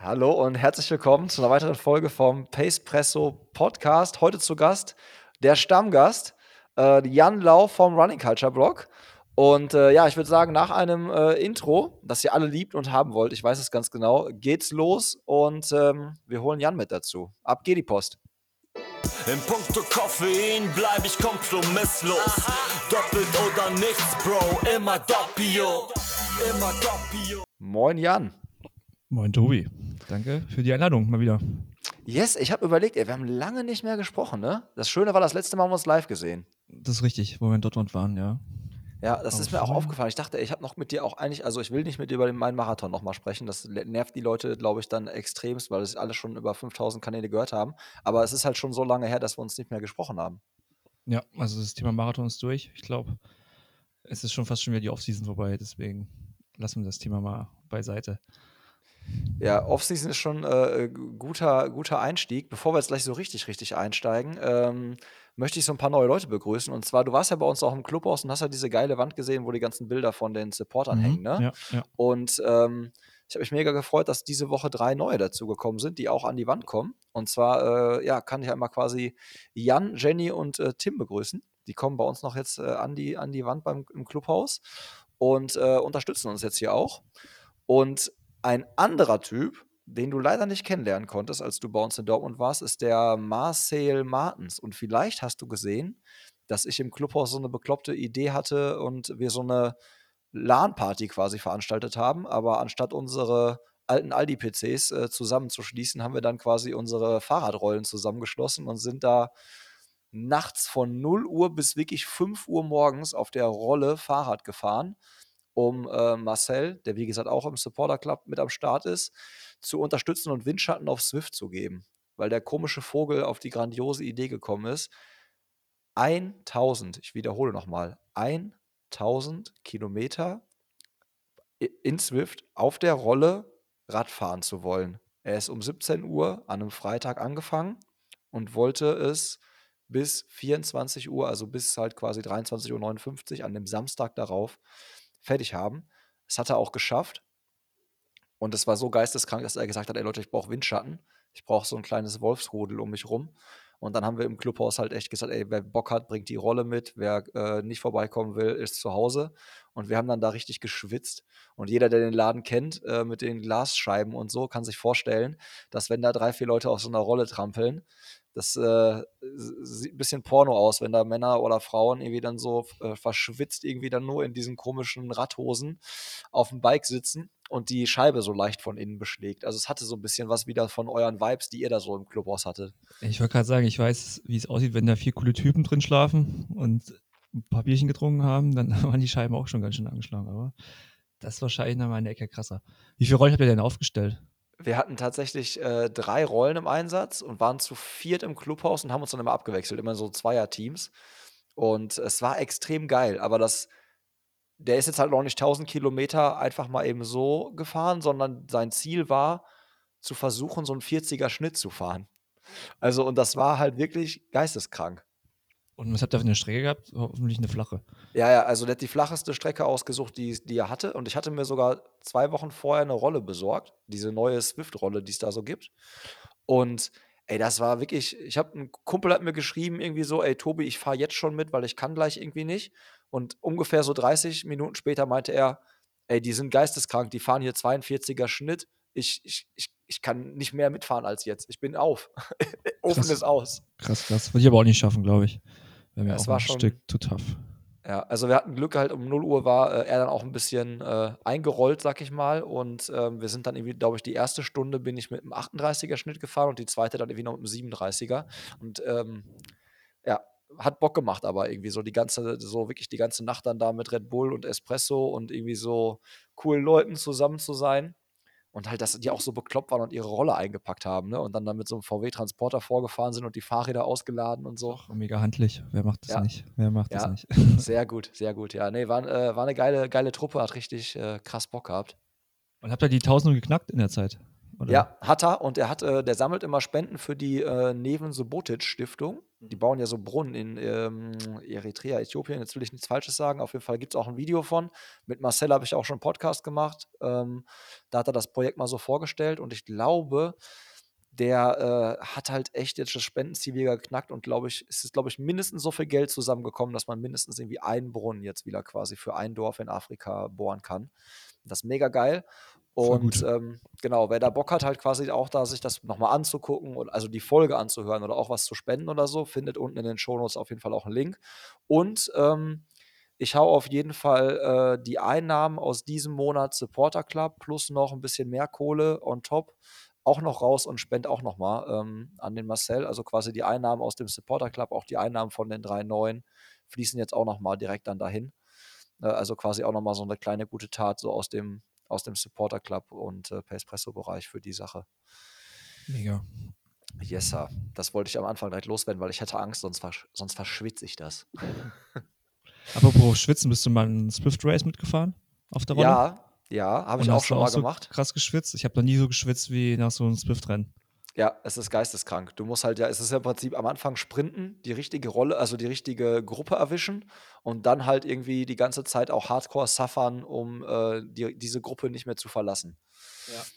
Hallo und herzlich willkommen zu einer weiteren Folge vom Pacepresso Podcast. Heute zu Gast der Stammgast, äh, Jan Lau vom Running Culture Blog. Und äh, ja, ich würde sagen, nach einem äh, Intro, das ihr alle liebt und haben wollt, ich weiß es ganz genau, geht's los und ähm, wir holen Jan mit dazu. Ab geht die Post. In puncto Koffein bleib ich kompromisslos. Doppelt oder nichts, Bro, immer doppio. Immer doppio. Moin Jan. Moin Tobi. Danke für die Einladung mal wieder. Yes, ich habe überlegt, ey, wir haben lange nicht mehr gesprochen, ne? Das Schöne war, das letzte Mal haben wir uns live gesehen. Das ist richtig, wo wir in Dortmund waren, ja. Ja, das Aber ist mir auch aufgefallen. Ich dachte, ich habe noch mit dir auch eigentlich, also ich will nicht mit dir über den meinen Marathon nochmal sprechen. Das nervt die Leute, glaube ich, dann extremst, weil das alle schon über 5000 Kanäle gehört haben. Aber es ist halt schon so lange her, dass wir uns nicht mehr gesprochen haben. Ja, also das Thema Marathon ist durch. Ich glaube, es ist schon fast schon wieder die Offseason vorbei, deswegen lassen wir das Thema mal beiseite. Ja, Offseason ist schon äh, guter, guter Einstieg. Bevor wir jetzt gleich so richtig, richtig einsteigen, ähm, möchte ich so ein paar neue Leute begrüßen. Und zwar, du warst ja bei uns auch im Clubhaus und hast ja diese geile Wand gesehen, wo die ganzen Bilder von den Supportern Mhm, hängen, ne? Ja, ja. Und ähm, ich habe mich mega gefreut, dass diese Woche drei neue dazugekommen sind, die auch an die Wand kommen. Und zwar, äh, ja, kann ich einmal quasi Jan, Jenny und äh, Tim begrüßen. Die kommen bei uns noch jetzt äh, an, die, an die Wand beim, im Clubhaus und äh, unterstützen uns jetzt hier auch. Und ein anderer Typ, den du leider nicht kennenlernen konntest, als du bei uns in Dortmund warst, ist der Marcel Martens. Und vielleicht hast du gesehen, dass ich im Clubhaus so eine bekloppte Idee hatte und wir so eine LAN-Party quasi veranstaltet haben, aber anstatt unsere alten Aldi-PCs äh, zusammenzuschließen, haben wir dann quasi unsere Fahrradrollen zusammengeschlossen und sind da nachts von 0 Uhr bis wirklich 5 Uhr morgens auf der Rolle Fahrrad gefahren, um äh, Marcel, der wie gesagt auch im Supporter Club mit am Start ist, zu unterstützen und Windschatten auf Swift zu geben, weil der komische Vogel auf die grandiose Idee gekommen ist, 1000, ich wiederhole nochmal, 1000 Kilometer in Swift auf der Rolle Radfahren zu wollen. Er ist um 17 Uhr an einem Freitag angefangen und wollte es bis 24 Uhr, also bis halt quasi 23.59 Uhr an dem Samstag darauf fertig haben. Das hat er auch geschafft. Und es war so geisteskrank, dass er gesagt hat, ey Leute, ich brauche Windschatten. Ich brauche so ein kleines Wolfsrudel um mich rum. Und dann haben wir im Clubhaus halt echt gesagt, ey, wer Bock hat, bringt die Rolle mit. Wer äh, nicht vorbeikommen will, ist zu Hause. Und wir haben dann da richtig geschwitzt. Und jeder, der den Laden kennt, äh, mit den Glasscheiben und so, kann sich vorstellen, dass wenn da drei, vier Leute auf so einer Rolle trampeln, das äh, sieht ein bisschen Porno aus, wenn da Männer oder Frauen irgendwie dann so äh, verschwitzt irgendwie dann nur in diesen komischen Radhosen auf dem Bike sitzen und die Scheibe so leicht von innen beschlägt. Also es hatte so ein bisschen was wieder von euren Vibes, die ihr da so im Clubhaus hattet. Ich wollte gerade sagen, ich weiß, wie es aussieht, wenn da vier coole Typen drin schlafen und ein paar Bierchen getrunken haben, dann waren die Scheiben auch schon ganz schön angeschlagen. Aber das ist wahrscheinlich nochmal eine Ecke krasser. Wie viele Rollen habt ihr denn aufgestellt? Wir hatten tatsächlich äh, drei Rollen im Einsatz und waren zu viert im Clubhaus und haben uns dann immer abgewechselt, immer so Zweier-Teams. Und es war extrem geil, aber das, der ist jetzt halt noch nicht 1000 Kilometer einfach mal eben so gefahren, sondern sein Ziel war, zu versuchen, so einen 40er Schnitt zu fahren. Also, und das war halt wirklich geisteskrank. Und was habt ihr für eine Strecke gehabt? Hoffentlich eine flache. Ja, ja, also der hat die flacheste Strecke ausgesucht, die, die er hatte. Und ich hatte mir sogar zwei Wochen vorher eine Rolle besorgt, diese neue Swift-Rolle, die es da so gibt. Und ey, das war wirklich, ich habe, ein Kumpel hat mir geschrieben, irgendwie so, ey Tobi, ich fahre jetzt schon mit, weil ich kann gleich irgendwie nicht. Und ungefähr so 30 Minuten später meinte er, ey, die sind geisteskrank, die fahren hier 42er Schnitt. Ich, ich, ich, ich kann nicht mehr mitfahren als jetzt. Ich bin auf. Ofen ist aus. Krass, krass. Würde ich aber auch nicht schaffen, glaube ich. Wäre mir Ja, auch war ein schon- Stück zu tough. Ja, also wir hatten Glück halt um 0 Uhr war äh, er dann auch ein bisschen äh, eingerollt, sag ich mal. Und ähm, wir sind dann irgendwie, glaube ich, die erste Stunde bin ich mit einem 38er Schnitt gefahren und die zweite dann irgendwie noch mit einem 37er. Und ähm, ja, hat Bock gemacht, aber irgendwie so die ganze, so wirklich die ganze Nacht dann da mit Red Bull und Espresso und irgendwie so coolen Leuten zusammen zu sein. Und halt, dass die auch so bekloppt waren und ihre Rolle eingepackt haben, ne? Und dann, dann mit so einem VW-Transporter vorgefahren sind und die Fahrräder ausgeladen und so. Auch mega handlich. Wer macht das Ja. nicht? Wer macht Ja. das nicht? Sehr gut, sehr gut. Ja, nee, war, äh, war eine geile, geile Truppe, hat richtig äh, krass Bock gehabt. Und habt ihr die 1000 geknackt in der Zeit? Oder? Ja, hat er und er hat, äh, der sammelt immer Spenden für die äh, Neven Subotic Stiftung. Die bauen ja so Brunnen in ähm, Eritrea, Äthiopien. Jetzt will ich nichts Falsches sagen. Auf jeden Fall gibt es auch ein Video von. Mit Marcel habe ich auch schon einen Podcast gemacht. Ähm, da hat er das Projekt mal so vorgestellt und ich glaube, der äh, hat halt echt jetzt das Spendenziel wieder geknackt und glaube ich, es ist, glaube ich, mindestens so viel Geld zusammengekommen, dass man mindestens irgendwie einen Brunnen jetzt wieder quasi für ein Dorf in Afrika bohren kann. Das ist mega geil. Und ähm, genau, wer da Bock hat, halt quasi auch da sich das nochmal anzugucken und also die Folge anzuhören oder auch was zu spenden oder so, findet unten in den Shownotes auf jeden Fall auch einen Link. Und ähm, ich hau auf jeden Fall äh, die Einnahmen aus diesem Monat Supporter Club plus noch ein bisschen mehr Kohle on top auch noch raus und spende auch nochmal ähm, an den Marcel. Also quasi die Einnahmen aus dem Supporter Club, auch die Einnahmen von den drei neuen fließen jetzt auch nochmal direkt dann dahin. Äh, also quasi auch nochmal so eine kleine gute Tat so aus dem aus dem Supporter Club und äh, Pacepresso-Bereich für die Sache. Mega. Yes, sir. Das wollte ich am Anfang direkt loswerden, weil ich hätte Angst, sonst, versch sonst verschwitze ich das. Apropos Schwitzen, bist du mal einen Swift Race mitgefahren? Auf der Rolle? Ja, ja, habe ich auch schon du mal so gemacht. krass geschwitzt. Ich habe noch nie so geschwitzt wie nach so einem Swift-Rennen. Ja, es ist geisteskrank. Du musst halt ja, es ist ja im Prinzip am Anfang sprinten, die richtige Rolle, also die richtige Gruppe erwischen und dann halt irgendwie die ganze Zeit auch hardcore suffern, um äh, die, diese Gruppe nicht mehr zu verlassen.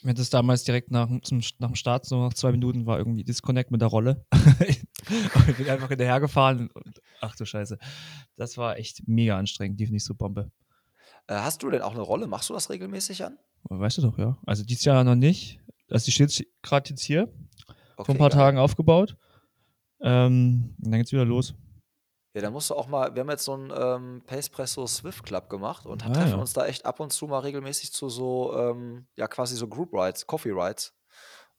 Mir hat das damals direkt nach, zum, nach dem Start, so nach zwei Minuten, war irgendwie Disconnect mit der Rolle. Und ich bin einfach hinterhergefahren und ach du Scheiße. Das war echt mega anstrengend, die finde ich so Bombe. Äh, hast du denn auch eine Rolle? Machst du das regelmäßig an? Weißt du doch, ja. Also dieses Jahr noch nicht. Also die steht gerade jetzt hier, vor Okay, ein paar geil. Tagen aufgebaut. Ähm, und dann geht's wieder los. Ja, dann musst du auch mal, wir haben jetzt so einen ähm, Pacepresso Swift Club gemacht und Ah, treffen ja. uns da echt ab und zu mal regelmäßig zu so, ähm, ja, quasi so Group Rides, Coffee Rides.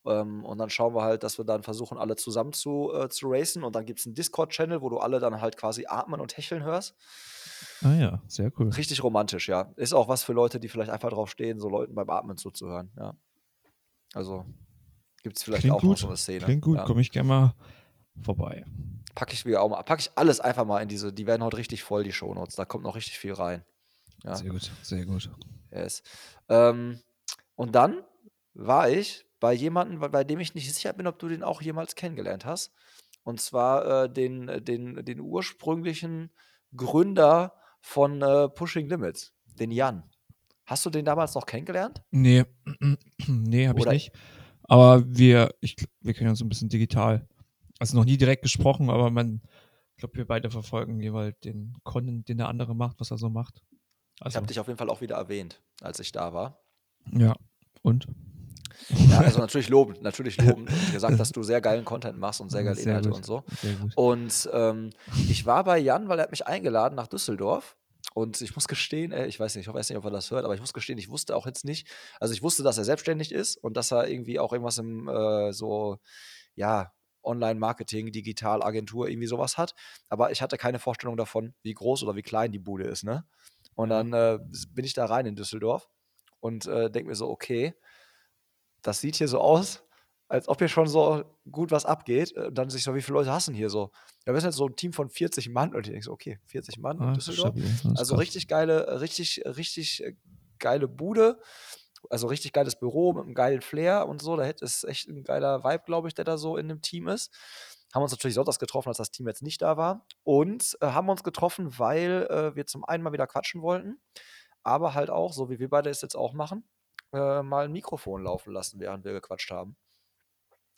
Ähm, und dann schauen wir halt, dass wir dann versuchen, alle zusammen zu, äh, zu racen. Und dann gibt es einen Discord-Channel, wo du alle dann halt quasi atmen und hecheln hörst. Ah ja, sehr cool. Richtig romantisch, ja. Ist auch was für Leute, die vielleicht einfach drauf stehen, so Leuten beim Atmen zuzuhören, ja. Also gibt es vielleicht Klingt auch noch gut. so eine Szene. Klingt gut, Ja. komme ich gerne mal vorbei. Packe ich wieder auch mal, packe ich alles einfach mal in diese, die werden heute richtig voll, die Shownotes. Da kommt noch richtig viel rein. Ja. Sehr gut, sehr gut. Yes. Ähm, und dann war ich bei jemandem, bei- dem ich nicht sicher bin, ob du den auch jemals kennengelernt hast. Und zwar äh, den, den, den ursprünglichen Gründer von äh, Pushing Limits, den Jan. Hast du den damals noch kennengelernt? Nee, nee, habe ich nicht. Aber wir, ich, wir kennen uns ein bisschen digital. Also noch nie direkt gesprochen, aber man, ich glaube, wir beide verfolgen jeweils den Content, den der andere macht, was er so macht. Ich Also, habe dich auf jeden Fall auch wieder erwähnt, als ich da war. ja. Und? Ja, also natürlich lobend, natürlich lobend. Gesagt, dass du sehr geilen Content machst und sehr geile Sehr Inhalte gut. und so. Und ähm, ich war bei Jan, weil er hat mich eingeladen nach Düsseldorf. Und ich muss gestehen, äh, ich weiß nicht, ich weiß nicht, ob er das hört, aber ich muss gestehen, ich wusste auch jetzt nicht, also ich wusste, dass er selbstständig ist und dass er irgendwie auch irgendwas im äh, so, ja, Online-Marketing, Digitalagentur, irgendwie sowas hat. Aber ich hatte keine Vorstellung davon, wie groß oder wie klein die Bude ist, ne? Und dann äh, bin ich da rein in Düsseldorf und äh, denke mir so, okay, das sieht hier so aus, als ob hier schon so gut was abgeht. Äh, Und dann sich so, wie viele Leute denn hier so? Ja, wir sind jetzt so ein Team von 40 Mann und ich denke so, okay, 40 Mann Ah, Düsseldorf. ist Also richtig geile, richtig, richtig äh, geile Bude. Also richtig geiles Büro mit einem geilen Flair und so. Da es echt ein geiler Vibe, glaube ich, der da so in dem Team ist. Haben uns natürlich sonntags getroffen, als das Team jetzt nicht da war. Und äh, haben uns getroffen, weil äh, wir zum einen mal wieder quatschen wollten, aber halt auch, so wie wir beide es jetzt auch machen, äh, mal ein Mikrofon laufen lassen, während wir gequatscht haben.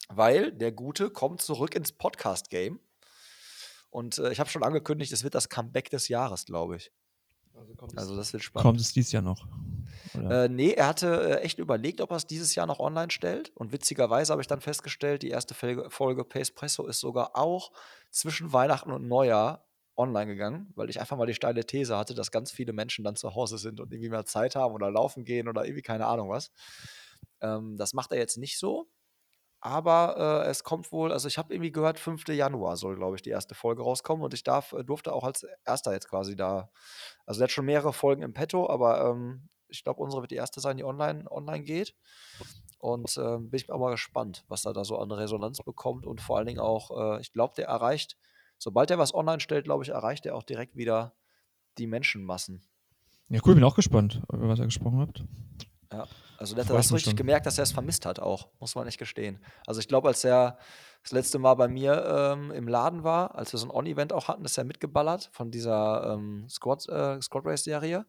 Weil der Gute kommt zurück ins Podcast-Game. Und äh, ich habe schon angekündigt, es wird das Comeback des Jahres, glaube ich. Also das wird spannend. Kommt es dieses Jahr noch? Oder? Äh, nee, er hatte äh, echt überlegt, ob er es dieses Jahr noch online stellt. Und witzigerweise habe ich dann festgestellt, die erste Folge, Folge Pace Presso ist sogar auch zwischen Weihnachten und Neujahr online gegangen, weil ich einfach mal die steile These hatte, dass ganz viele Menschen dann zu Hause sind und irgendwie mehr Zeit haben oder laufen gehen oder irgendwie keine Ahnung was. Ähm, das macht er jetzt nicht so. Aber äh, es kommt wohl, also ich habe irgendwie gehört, 5. Januar soll, glaube ich, die erste Folge rauskommen und ich darf, äh, durfte auch als erster jetzt quasi da. Also der hat schon mehrere Folgen im Petto, aber ähm, ich glaube, unsere wird die erste sein, die online, online geht. Und ähm, bin ich auch mal gespannt, was er da so an Resonanz bekommt und vor allen Dingen auch, äh, ich glaube, der erreicht, sobald er was online stellt, glaube ich, erreicht er auch direkt wieder die Menschenmassen. Ja, cool, bin auch gespannt, über was ihr gesprochen habt. Ja, also da Freut hast du mich richtig schon. gemerkt, dass er es vermisst hat auch, muss man echt gestehen. Also ich glaube, als er das letzte Mal bei mir ähm, im Laden war, als wir so ein On-Event auch hatten, ist er mitgeballert von dieser ähm, Squad, äh, Squad Race-Serie.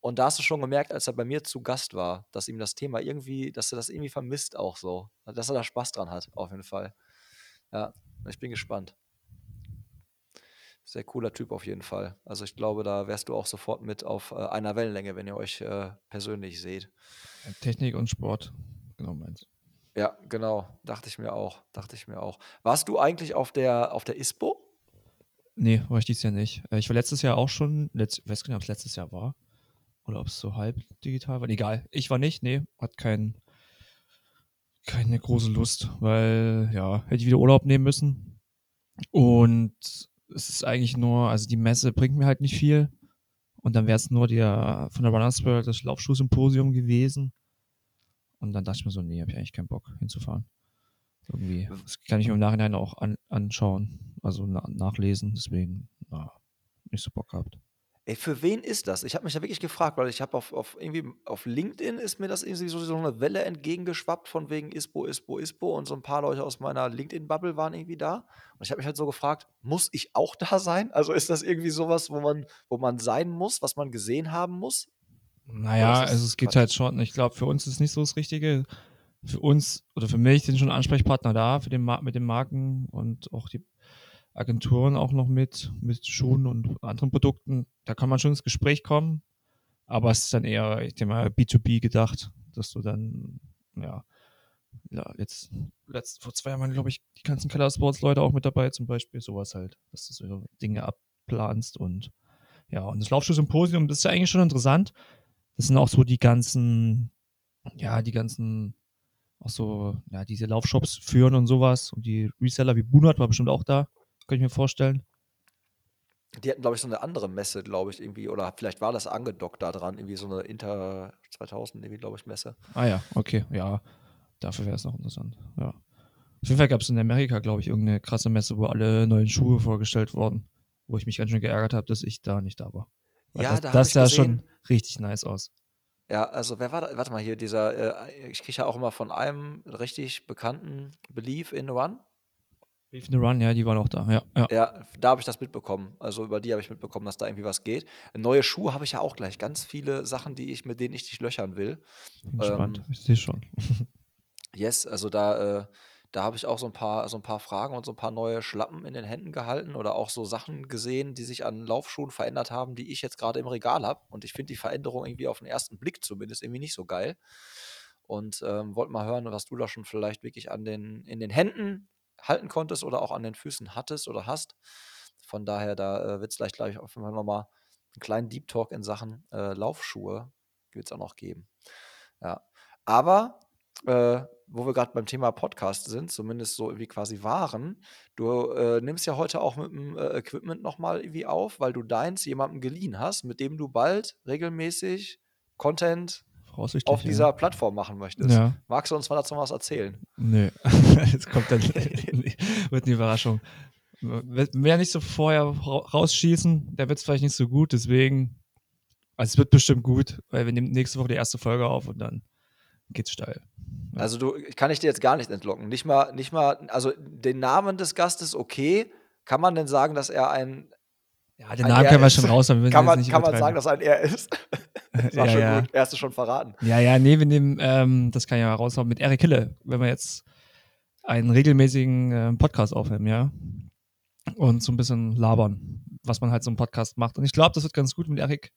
Und da hast du schon gemerkt, als er bei mir zu Gast war, dass ihm das Thema irgendwie, dass er das irgendwie vermisst auch so. Dass er da Spaß dran hat, auf jeden Fall. Ja, ich bin gespannt. Sehr cooler Typ auf jeden Fall. Also ich glaube, da wärst du auch sofort mit auf äh, einer Wellenlänge, wenn ihr euch äh, persönlich seht. Technik und Sport, genau meins. Ja, genau. Dachte ich mir auch. Dachte ich mir auch. Warst du eigentlich auf der, auf der ISPO? Nee, war ich dieses Jahr nicht. Äh, Ich war letztes Jahr auch schon, letzt, ich weiß gar nicht, ob es letztes Jahr war. Oder ob es so halb digital war. Egal. Ich war nicht, nee, hat kein, keine große Lust, weil, ja, hätte ich wieder Urlaub nehmen müssen. Und es ist eigentlich nur, also die Messe bringt mir halt nicht viel. Und dann wäre es nur der von der Runners World das Laufschuhsymposium gewesen. Und dann dachte ich mir so, nee, habe ich eigentlich keinen Bock hinzufahren. Irgendwie. Das kann ich mir im Nachhinein auch an, anschauen, also na, nachlesen. Deswegen, na, nicht so Bock gehabt. Ey, für wen ist das? Ich habe mich da wirklich gefragt, weil ich habe auf, auf irgendwie auf LinkedIn ist mir das irgendwie so, so eine Welle entgegengeschwappt von wegen ISPO, ISPO, ISPO und so ein paar Leute aus meiner LinkedIn-Bubble waren irgendwie da. Und ich habe mich halt so gefragt, muss ich auch da sein? Also ist das irgendwie sowas, wo man, wo man sein muss, was man gesehen haben muss? Naja, also es geht Quatsch? halt schon. Ich glaube, für uns ist nicht so das Richtige. Für uns oder für mich sind schon Ansprechpartner da für den mit den Marken und auch die Agenturen auch noch mit, mit Schuhen und anderen Produkten. Da kann man schon ins Gespräch kommen, aber es ist dann eher, ich denke mal, B2B gedacht, dass du dann, ja, ja jetzt, letzt, vor zwei Jahren glaube ich, die ganzen Keller Sports Leute auch mit dabei, zum Beispiel, sowas halt, dass du so Dinge abplanst und ja, und das Laufschuh-Symposium, das ist ja eigentlich schon interessant. Das sind auch so die ganzen, ja, die ganzen, auch so, ja, diese Laufshops führen und sowas. Und die Reseller wie Bunert war bestimmt auch da, kann ich mir vorstellen. Die hatten, glaube ich, so eine andere Messe, glaube ich, irgendwie, oder vielleicht war das angedockt da dran, irgendwie so eine Inter 2000, irgendwie, glaube ich, Messe. Ah ja, okay, ja, dafür wäre es noch interessant, ja. Auf jeden Fall gab es in Amerika, glaube ich, irgendeine krasse Messe, wo alle neuen Schuhe vorgestellt wurden, wo ich mich ganz schön geärgert habe, dass ich da nicht da war. Weil Ja, das, da sah gesehen. schon richtig nice aus. Ja, also wer war da? Warte mal hier, dieser, äh, ich kriege ja auch immer von einem richtig bekannten Believe in One. Beef the Run, ja, die waren auch da, ja, ja. Ja, da habe ich das mitbekommen. Also über die habe ich mitbekommen, dass da irgendwie was geht. Neue Schuhe habe ich ja auch gleich. Ganz viele Sachen, die ich, mit denen ich dich löchern will. Bin gespannt, Ähm, ich sehe schon. Yes, also da, äh, da habe ich auch so ein paar, so ein paar Fragen und so ein paar neue Schlappen in den Händen gehalten oder auch so Sachen gesehen, die sich an Laufschuhen verändert haben, die ich jetzt gerade im Regal habe. Und ich finde die Veränderung irgendwie auf den ersten Blick zumindest irgendwie nicht so geil. Und ähm, wollte mal hören, was du da schon vielleicht wirklich an den, in den Händen halten konntest oder auch an den Füßen hattest oder hast. Von daher, da äh, wird es gleich, glaube ich, auf jeden Fall nochmal einen kleinen Deep Talk in Sachen äh, Laufschuhe wird es auch noch geben. Ja. Aber äh, wo wir gerade beim Thema Podcast sind, zumindest so irgendwie quasi waren, du äh, nimmst ja heute auch mit dem äh, Equipment nochmal irgendwie auf, weil du deins jemandem geliehen hast, mit dem du bald regelmäßig Content auf dieser ja. Plattform machen möchtest. Ja, Magst du uns mal dazu was erzählen? nö. Jetzt kommt dann, wird eine Überraschung. Wer nicht so vorher ra- rausschießen, der wird es vielleicht nicht so gut, deswegen, also es wird bestimmt gut, weil wir nehmen nächste Woche die erste Folge auf und dann geht's steil. Ja. Also du kann ich dir jetzt gar nicht entlocken. Nicht mal, nicht mal, also den Namen des Gastes okay. Kann man denn sagen, dass er ein Ja, den Namen R können wir schon raus, wir kann man, kann man sagen, dass er ein er ist? das war Ja, schon ja. gut. Erste schon verraten. Ja, ja, nee, wir nehmen, ähm, das kann ich ja raushauen, mit Erik Hille, wenn wir jetzt einen regelmäßigen ähm, Podcast aufnehmen, ja. Und so ein bisschen labern, was man halt so im Podcast macht. Und ich glaube, das wird ganz gut mit Erik.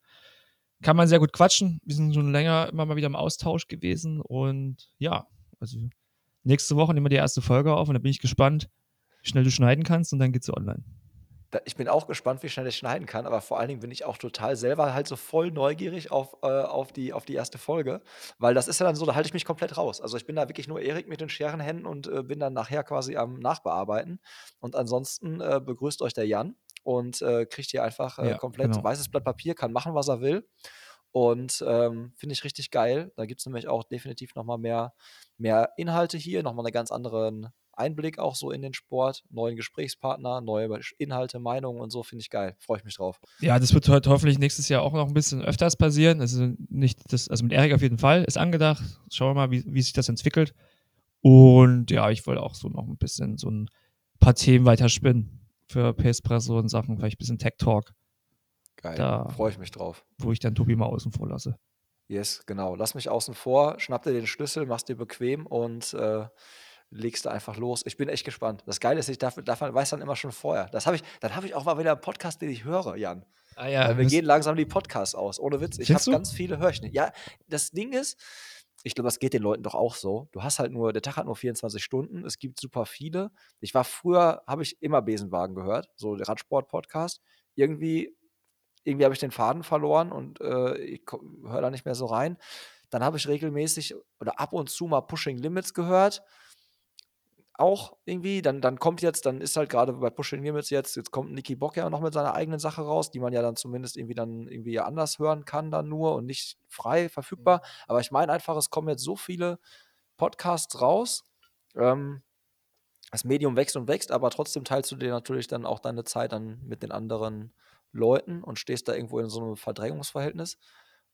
Kann man sehr gut quatschen. Wir sind schon länger immer mal wieder im Austausch gewesen. Und ja, also nächste Woche nehmen wir die erste Folge auf und da bin ich gespannt, wie schnell du schneiden kannst und dann geht's online. Da, ich bin auch gespannt, wie schnell ich schneiden kann, aber vor allen Dingen bin ich auch total selber halt so voll neugierig auf, äh, auf, die, auf die erste Folge, weil das ist ja dann so, da halte ich mich komplett raus. Also ich bin da wirklich nur Erik mit den Scherenhänden und äh, bin dann nachher quasi am Nachbearbeiten. Und ansonsten äh, begrüßt euch der Jan und äh, kriegt hier einfach äh, Ja, komplett genau. weißes Blatt Papier, kann machen, was er will. Und ähm, finde ich richtig geil. Da gibt es nämlich auch definitiv nochmal mehr, mehr Inhalte hier, nochmal einen ganz anderen Einblick auch so in den Sport, neuen Gesprächspartner, neue Inhalte, Meinungen und so, finde ich geil. Freue ich mich drauf. Ja, das wird heute hoffentlich nächstes Jahr auch noch ein bisschen öfters passieren. Also nicht das, also mit Erik auf jeden Fall ist angedacht. Schauen wir mal, wie, wie sich das entwickelt. Und ja, ich wollte auch so noch ein bisschen so ein paar Themen weiter spinnen für Pacepresso und Sachen, vielleicht ein bisschen Tech Talk. Geil. Da freue ich mich drauf. Wo ich dann Tobi mal außen vor lasse. Yes, genau. Lass mich außen vor, schnapp dir den Schlüssel, machst dir bequem und äh, legst du einfach los. Ich bin echt gespannt. Das Geile ist, ich darf, darf, weiß dann immer schon vorher. Das habe ich, dann habe ich auch mal wieder einen Podcast, den ich höre, Jan. Ah ja. Wir gehen langsam die Podcasts aus. Ohne Witz. Ich habe ganz viele, höre ich nicht. Ja, das Ding ist, ich glaube, das geht den Leuten doch auch so. Du hast halt nur, der Tag hat nur 24 Stunden. Es gibt super viele. Ich war früher, habe ich immer Besenwagen gehört, so der Radsport-Podcast. Irgendwie irgendwie habe ich den Faden verloren und äh, ich höre da nicht mehr so rein. Dann habe ich regelmäßig oder ab und zu mal Pushing Limits gehört. Auch irgendwie, dann, dann kommt jetzt, dann ist halt gerade bei Pushing Limits jetzt, jetzt kommt Nicky Bock ja noch mit seiner eigenen Sache raus, die man ja dann zumindest irgendwie dann irgendwie anders hören kann, dann nur und nicht frei verfügbar. Mhm. Aber ich meine einfach, es kommen jetzt so viele Podcasts raus. Ähm, das Medium wächst und wächst, aber trotzdem teilst du dir natürlich dann auch deine Zeit dann mit den anderen Leuten und stehst da irgendwo in so einem Verdrängungsverhältnis.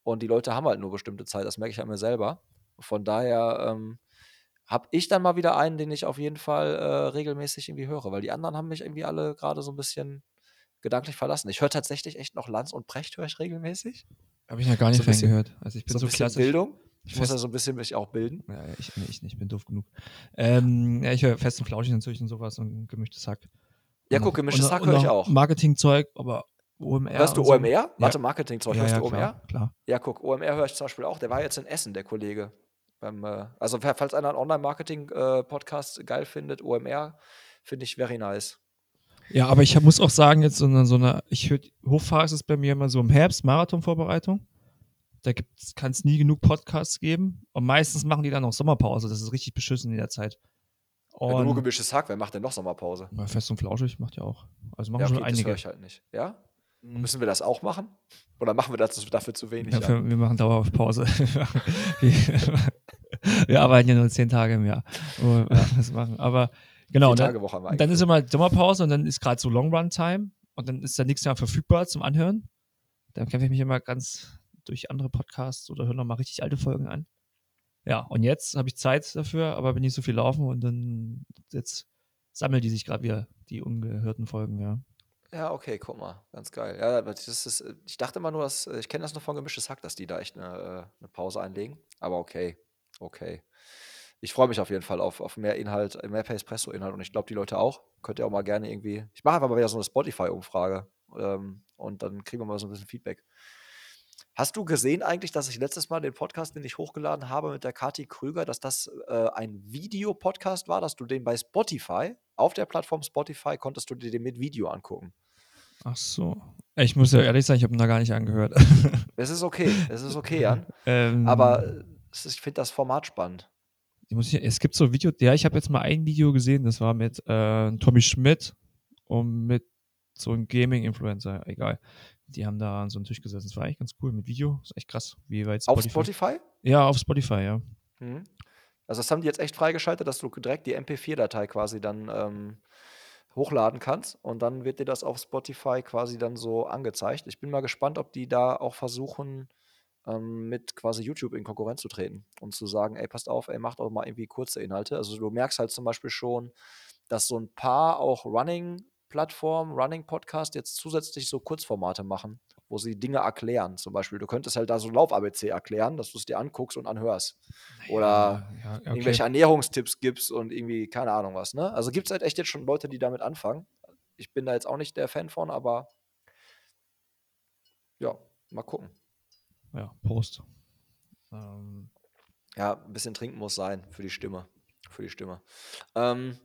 Und die Leute haben halt nur bestimmte Zeit, das merke ich an mir selber. Von daher ähm, habe ich dann mal wieder einen, den ich auf jeden Fall äh, regelmäßig irgendwie höre, weil die anderen haben mich irgendwie alle gerade so ein bisschen gedanklich verlassen. Ich höre tatsächlich echt noch Lanz und Precht, höre ich regelmäßig. Habe ich ja gar nicht so bisschen, gehört. Also ich bin so, so klassisch. Bildung. Ich muss ja so ein bisschen mich auch bilden. Ja, ich, ich nicht, bin doof genug. Ähm, ja, ich höre fest und flauschig natürlich und sowas und gemischtes Hack. Ja, guck, gemischtes Hack höre ich auch. Marketingzeug, aber OMR. Hörst du OMR? So. Warte, Marketingzeug, ja, hörst ja, du OMR? Klar, klar. Ja, guck, OMR höre ich zum Beispiel auch. Der war jetzt in Essen, der Kollege. Beim, äh, also, falls einer einen Online-Marketing-Podcast äh, geil findet, OMR finde ich very nice. Ja, aber ich muss auch sagen, jetzt so eine, so eine ich höre, Hochphase ist bei mir immer so im Herbst, Marathonvorbereitung. Da kann es nie genug Podcasts geben. Und meistens machen die dann auch Sommerpause. Das ist richtig beschissen in der Zeit. Und Wenn du nur gemischtes Hack, wer macht denn noch Sommerpause? Fest und flauschig macht ja auch. Also machen ja, okay, schon einige. Das höre ich halt nicht. Ja? Müssen wir das auch machen? Oder machen wir das dafür zu wenig? Ja, wir machen dauerhaft Pause. wir arbeiten ja nur zehn Tage im Jahr, wo wir das machen. Aber genau, dann, dann ist immer Sommerpause und dann ist gerade so Long Run Time und dann ist da nichts mehr verfügbar zum Anhören. Dann kämpfe ich mich immer ganz durch andere Podcasts oder höre nochmal richtig alte Folgen an. Ja, und jetzt habe ich Zeit dafür, aber bin nicht so viel laufen und dann jetzt sammeln die sich gerade wieder, die ungehörten Folgen, ja. Ja, okay, guck mal, ganz geil. Ja, das ist, ich dachte immer nur, dass, ich kenne das noch von Gemischtes Hack, dass die da echt eine, äh, eine Pause einlegen. Aber okay, okay. Ich freue mich auf jeden Fall auf, auf mehr Inhalt, mehr Espresso-Inhalt und ich glaube, die Leute auch. Könnt ihr auch mal gerne irgendwie. Ich mache einfach mal wieder so eine Spotify-Umfrage ähm, und dann kriegen wir mal so ein bisschen Feedback. Hast du gesehen eigentlich, dass ich letztes Mal den Podcast, den ich hochgeladen habe mit der Kathi Krüger, dass das äh, ein Videopodcast war, dass du den bei Spotify, auf der Plattform Spotify, konntest du dir den mit Video angucken? Ach so. Ich muss ja ehrlich sagen, ich habe ihn da gar nicht angehört. Es ist okay, es ist okay, Jan. ähm, Aber äh, ich finde das Format spannend. Ich, es gibt so Video, ja, ich habe jetzt mal ein Video gesehen, das war mit äh, Tommy Schmidt und mit so einem Gaming-Influencer, egal. Die haben da an so einem Tisch gesessen. Das war eigentlich ganz cool mit Video. Das ist echt krass, wie weit Spotify. Auf Spotify? Ja, auf Spotify, ja. Mhm. Also, das haben die jetzt echt freigeschaltet, dass du direkt die MP4-Datei quasi dann ähm, hochladen kannst und dann wird dir das auf Spotify quasi dann so angezeigt. Ich bin mal gespannt, ob die da auch versuchen, ähm, mit quasi YouTube in Konkurrenz zu treten und zu sagen, ey, passt auf, ey, macht auch mal irgendwie kurze Inhalte. Also du merkst halt zum Beispiel schon, dass so ein paar auch Running Plattform, Running Podcast jetzt zusätzlich so Kurzformate machen, wo sie Dinge erklären. Zum Beispiel, du könntest halt da so Lauf-ABC erklären, dass du es dir anguckst und anhörst. Naja, Oder ja, okay. irgendwelche Ernährungstipps gibst und irgendwie, keine Ahnung was. Ne? Also gibt es halt echt jetzt schon Leute, die damit anfangen. Ich bin da jetzt auch nicht der Fan von, aber ja, mal gucken. Ja, Prost. Ähm. Ja, ein bisschen trinken muss sein für die Stimme. Für die Stimme. Ähm,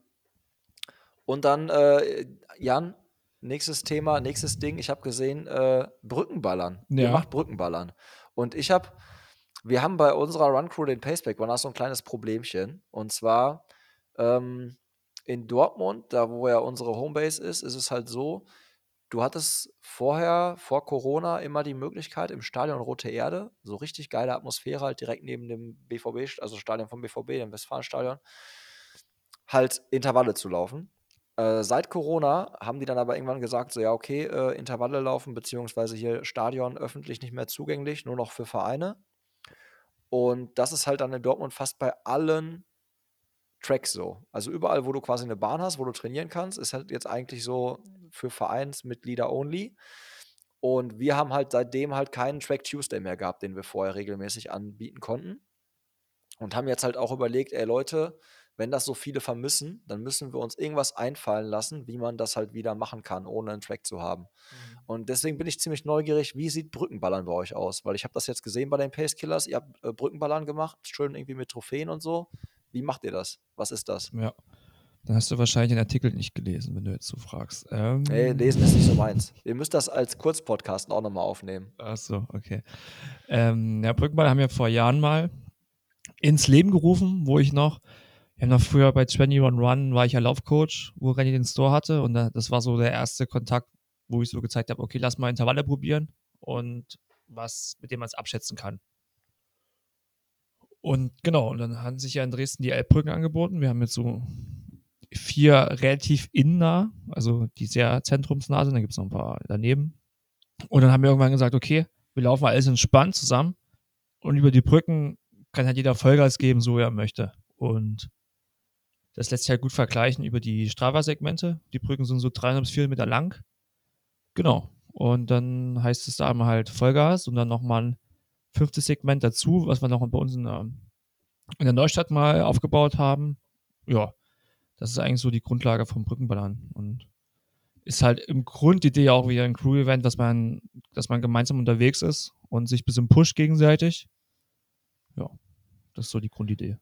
und dann, äh, Jan, nächstes Thema, nächstes Ding. Ich habe gesehen, äh, Brückenballern. Ja. Ihr macht Brückenballern. Und ich habe, wir haben bei unserer Run Crew den Paceback, war da so ein kleines Problemchen. Und zwar ähm, in Dortmund, da wo ja unsere Homebase ist, ist es halt so, du hattest vorher, vor Corona, immer die Möglichkeit im Stadion Rote Erde, so richtig geile Atmosphäre halt direkt neben dem BVB, also Stadion vom BVB, dem Westfalenstadion, halt Intervalle zu laufen. Äh, seit Corona haben die dann aber irgendwann gesagt, so ja, okay, äh, Intervalle laufen, beziehungsweise hier Stadion öffentlich nicht mehr zugänglich, nur noch für Vereine. Und das ist halt dann in Dortmund fast bei allen Tracks so. Also überall, wo du quasi eine Bahn hast, wo du trainieren kannst, ist halt jetzt eigentlich so für Vereinsmitglieder only. Und wir haben halt seitdem halt keinen Track Tuesday mehr gehabt, den wir vorher regelmäßig anbieten konnten. Und haben jetzt halt auch überlegt, ey Leute, wenn das so viele vermissen, dann müssen wir uns irgendwas einfallen lassen, wie man das halt wieder machen kann, ohne einen Track zu haben. Mhm. Und deswegen bin ich ziemlich neugierig, wie sieht Brückenballern bei euch aus? Weil ich habe das jetzt gesehen bei den Pace Killers, ihr habt äh, Brückenballern gemacht, schön irgendwie mit Trophäen und so. Wie macht ihr das? Was ist das? Ja. Dann hast du wahrscheinlich den Artikel nicht gelesen, wenn du jetzt so fragst. Ähm hey, lesen ist nicht so meins. Ihr müsst das als Kurzpodcast auch nochmal aufnehmen. Ach so, okay. Ähm, ja, Brückenball haben wir vor Jahren mal ins Leben gerufen, wo ich noch wir haben noch früher bei 21 Run war ich ja Laufcoach, wo Renny den Store hatte und das war so der erste Kontakt, wo ich so gezeigt habe, okay, lass mal Intervalle probieren und was, mit dem man es abschätzen kann. Und genau, und dann haben sich ja in Dresden die Elbbrücken angeboten. Wir haben jetzt so vier relativ innah, also die sehr zentrumsnah sind, dann gibt es noch ein paar daneben. Und dann haben wir irgendwann gesagt, okay, wir laufen alles entspannt zusammen und über die Brücken kann halt jeder Vollgas geben, so er möchte. Und das lässt sich halt gut vergleichen über die Strava-Segmente. Die Brücken sind so 300 bis 400 Meter lang. Genau. Und dann heißt es da einmal halt Vollgas und dann nochmal ein fünftes Segment dazu, was wir noch bei uns in der, in der Neustadt mal aufgebaut haben. Ja, das ist eigentlich so die Grundlage vom Brückenballern. Und ist halt im Grund die Idee auch wieder ein Crew-Event, dass man, dass man gemeinsam unterwegs ist und sich ein bisschen pusht gegenseitig. Ja, das ist so die Grundidee.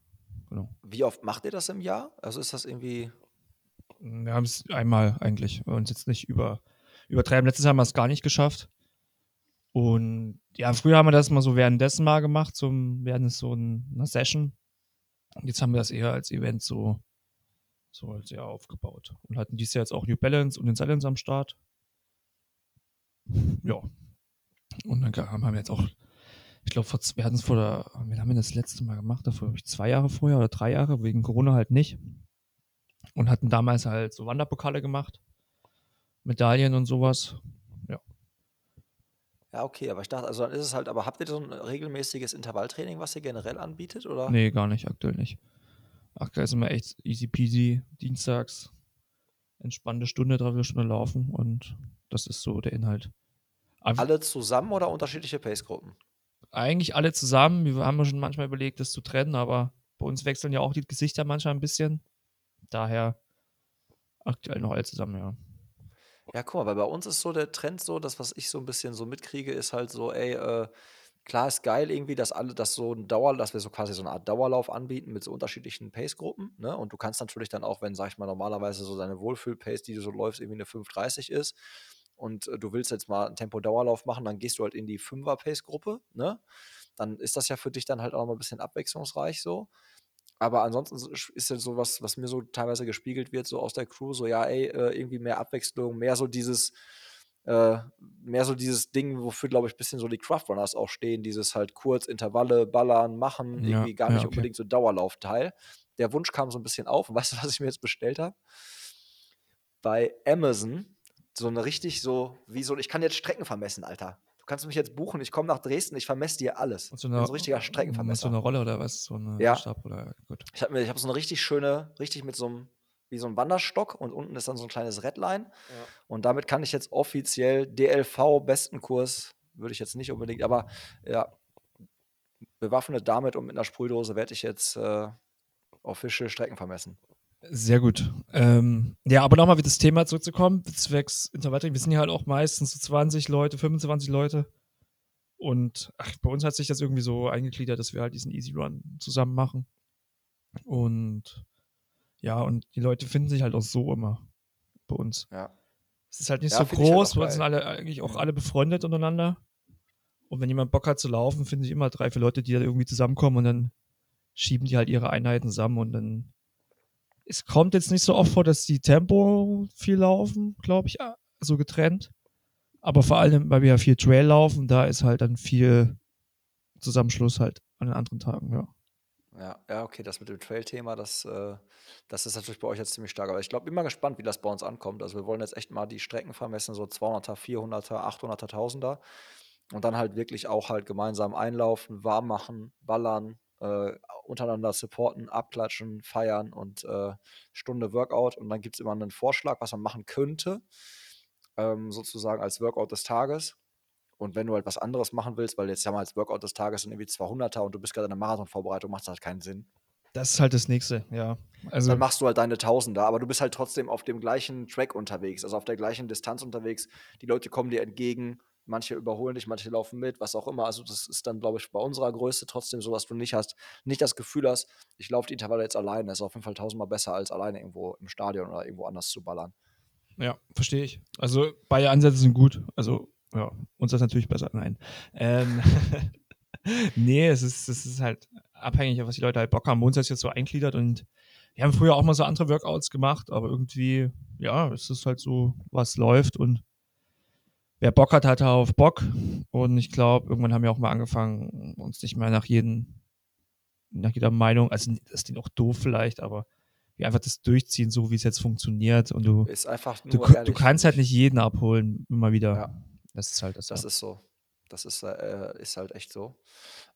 Genau. Wie oft macht ihr das im Jahr? Also ist das irgendwie. Wir haben es einmal eigentlich. Wir uns jetzt nicht über, übertreiben. Letztes Jahr haben wir es gar nicht geschafft. Und ja, früher haben wir das mal so währenddessen mal gemacht, zum, während so einer Session. Und jetzt haben wir das eher als Event so, so als eher aufgebaut. Und hatten dieses Jahr jetzt auch New Balance und den Silence am Start. Ja. Und dann haben wir jetzt auch ich glaube, wir hatten es vor der, wir haben wir das letzte Mal gemacht, davor ich zwei Jahre vorher oder drei Jahre, wegen Corona halt nicht. Und hatten damals halt so Wanderpokale gemacht, Medaillen und sowas. Ja. Ja, okay, aber ich dachte, also dann ist es halt, aber habt ihr so ein regelmäßiges Intervalltraining, was ihr generell anbietet, oder? Nee, gar nicht, aktuell nicht. Aktuell ist immer echt easy peasy, dienstags, entspannte Stunde, dreiviertel Stunde laufen und das ist so der Inhalt. Alle zusammen oder unterschiedliche Pace-Gruppen? Eigentlich alle zusammen. Wir haben schon manchmal überlegt, das zu trennen, aber bei uns wechseln ja auch die Gesichter manchmal ein bisschen. Daher aktuell noch alle zusammen, ja. Ja, guck mal, weil bei uns ist so der Trend so, das, was ich so ein bisschen so mitkriege, ist halt so, ey, äh, klar ist geil irgendwie, dass alle das so ein Dauer, dass wir so quasi so eine Art Dauerlauf anbieten mit so unterschiedlichen Pace-Gruppen, ne? Und du kannst natürlich dann auch, wenn, sag ich mal, normalerweise so deine Wohlfühl-Pace, die du so läufst, irgendwie eine 5,30 ist, und äh, du willst jetzt mal einen Tempo-Dauerlauf machen, dann gehst du halt in die 5er-Pace-Gruppe, ne? Dann ist das ja für dich dann halt auch mal ein bisschen abwechslungsreich so. Aber ansonsten ist ja so was, was mir so teilweise gespiegelt wird, so aus der Crew, so ja, ey, äh, irgendwie mehr Abwechslung, mehr so dieses, äh, mehr so dieses Ding, wofür, glaube ich, ein bisschen so die Craftrunners auch stehen, dieses halt kurz Intervalle, ballern, machen, ja, irgendwie gar nicht ja, okay. unbedingt so Dauerlaufteil. Der Wunsch kam so ein bisschen auf. Und weißt du, was ich mir jetzt bestellt habe? Bei Amazon so eine richtig so, wie so, ich kann jetzt Strecken vermessen, Alter. Du kannst mich jetzt buchen, ich komme nach Dresden, ich vermesse dir alles. So eine, so ein richtiger Streckenvermesser. So eine Rolle oder was? So eine ja. Stab oder gut. Ich habe hab so eine richtig schöne, richtig mit so einem, wie so ein Wanderstock und unten ist dann so ein kleines Redline. Ja. Und damit kann ich jetzt offiziell DLV besten Kurs, würde ich jetzt nicht unbedingt, aber ja, bewaffnet damit und mit einer Sprühdose werde ich jetzt äh, official Strecken vermessen. Sehr gut. Ähm, ja, aber nochmal wieder das Thema zurückzukommen, zwecks Intervalltraining. Wir sind ja halt auch meistens so 20 Leute, 25 Leute. Und ach, bei uns hat sich das irgendwie so eingegliedert, dass wir halt diesen Easy Run zusammen machen. Und ja, und die Leute finden sich halt auch so immer bei uns. Ja. Es ist halt nicht ja, so groß, halt wir sind alle eigentlich auch alle befreundet untereinander. Und wenn jemand Bock hat zu laufen, finden sich immer drei, vier Leute, die da irgendwie zusammenkommen und dann schieben die halt ihre Einheiten zusammen und dann es kommt jetzt nicht so oft vor, dass die Tempo viel laufen, glaube ich, so getrennt. Aber vor allem, weil wir ja viel Trail laufen, da ist halt dann viel Zusammenschluss halt an den anderen Tagen, ja. Ja, ja, okay, das mit dem Trail-Thema, das, äh, das ist natürlich bei euch jetzt ziemlich stark. Aber ich glaube, bin mal gespannt, wie das bei uns ankommt. Also wir wollen jetzt echt mal die Strecken vermessen, so 200er, 400er, 800er, 1000er. Und dann halt wirklich auch halt gemeinsam einlaufen, warm machen, ballern, äh, untereinander supporten, abklatschen, feiern und äh, Stunde Workout. Und dann gibt es immer einen Vorschlag, was man machen könnte, ähm, sozusagen als Workout des Tages. Und wenn du halt was anderes machen willst, weil jetzt ja mal als Workout des Tages sind irgendwie 200er und du bist gerade in der Marathonvorbereitung, macht das halt keinen Sinn. Das ist halt das nächste, ja. Also Dann machst du halt deine Tausender, aber du bist halt trotzdem auf dem gleichen Track unterwegs, also auf der gleichen Distanz unterwegs. Die Leute kommen dir entgegen, manche überholen dich, manche laufen mit, was auch immer. Also das ist dann, glaube ich, bei unserer Größe trotzdem so, dass du nicht hast, nicht das Gefühl hast, ich laufe die Intervalle jetzt alleine. Das ist auf jeden Fall tausendmal besser, als alleine irgendwo im Stadion oder irgendwo anders zu ballern. Ja, verstehe ich. Also beide Ansätze sind gut. Also ja, uns ist natürlich besser. Nein. Ähm, nee, es ist, es ist halt abhängig, was die Leute halt Bock haben. Uns ist jetzt so eingliedert und wir haben früher auch mal so andere Workouts gemacht, aber irgendwie, ja, es ist halt so, was läuft und wer Bock hat, hat auf Bock. Und ich glaube, irgendwann haben wir auch mal angefangen, uns nicht mehr nach jedem, nach jeder Meinung, also das ist auch doof vielleicht, aber wir einfach das durchziehen, so wie es jetzt funktioniert. Und du, Ist einfach du, nur du kannst halt nicht jeden abholen, immer wieder. Ja. Das ist halt das. Das ja. ist so. Das ist, äh, ist halt echt so.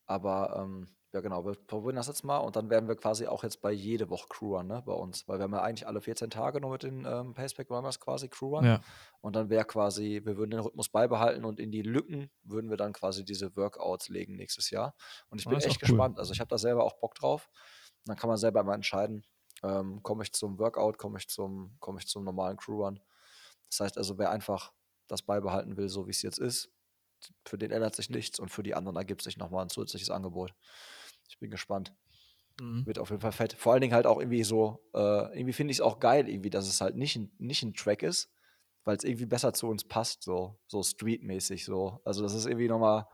Aber ähm, ja, genau, wir probieren das jetzt mal und dann werden wir quasi auch jetzt bei jede Woche Crewern, ne, bei uns. Weil wir haben ja eigentlich alle 14 Tage nur mit den ähm, Paceback Runners quasi Crewern. ja. Und dann wäre quasi, wir würden den Rhythmus beibehalten und in die Lücken würden wir dann quasi diese Workouts legen nächstes Jahr. Und ich Ah, bin ist echt auch cool. gespannt. Also ich habe da selber auch Bock drauf. Und dann kann man selber mal entscheiden, ähm, komme ich zum Workout, komme ich zum, komme ich zum normalen Crewrun. Das heißt also, wer einfach das beibehalten will, so wie es jetzt ist, für den ändert sich nichts und für die anderen ergibt sich nochmal ein zusätzliches Angebot. Bin gespannt. Mhm. Wird auf jeden Fall fett. Vor allen Dingen halt auch irgendwie so, äh, irgendwie finde ich es auch geil, irgendwie, dass es halt nicht, ein- nicht ein Track ist, weil es irgendwie besser zu uns passt, so, so streetmäßig so. Also das ist irgendwie nochmal,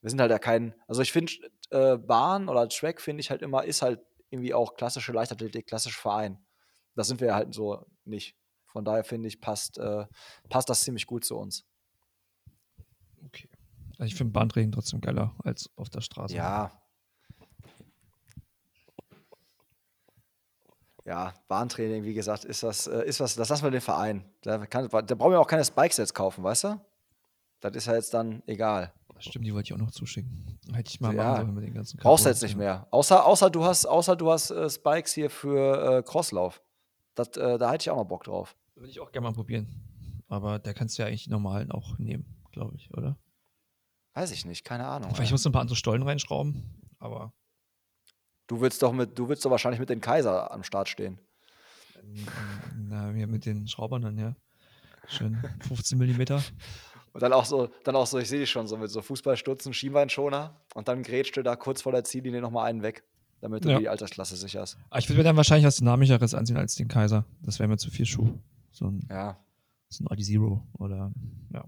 wir sind halt ja kein, also ich finde, äh, Bahn oder Track finde ich halt immer, ist halt irgendwie auch klassische Leichtathletik, klassisch Verein. Das sind wir ja halt so nicht. Von daher finde ich, passt, äh, passt das ziemlich gut zu uns. Okay. Also ich finde Bahntraining trotzdem geiler als auf der Straße. Ja. Ja, Bahntraining, wie gesagt, ist das, äh, ist was, das lassen wir den Verein. Da, kann, da brauchen wir auch keine Spikes jetzt kaufen, weißt du? Das ist ja jetzt dann egal. Stimmt, die wollte ich auch noch zuschicken. Hätte ich mal Ja, machen sollen mit den ganzen Brauchst du jetzt nicht mehr. Außer, außer du hast, außer du hast äh, Spikes hier für äh, Crosslauf. Das, äh, da hätte ich auch noch Bock drauf. Würde ich auch gerne mal probieren. Aber da kannst du ja eigentlich normalen auch nehmen, glaube ich, oder? Weiß ich nicht, keine Ahnung. Vielleicht musst du ein paar andere Stollen reinschrauben, aber Du willst doch mit, du willst doch wahrscheinlich mit den Kaiser am Start stehen. ähm, na, hier mit den Schraubern dann, ja. Schön 15 Millimeter. Und dann auch so, dann auch so, ich sehe dich schon so mit so Fußballstutzen, Schienbeinschoner und dann grätscht du da kurz vor der Ziellinie nochmal einen weg, damit du Ja. die Altersklasse sicherst. Aber ich würde mir dann wahrscheinlich was Dynamischeres anziehen als den Kaiser. Das wäre mir zu viel Schuh. So ein, Ja. so ein Adi Zero oder ja.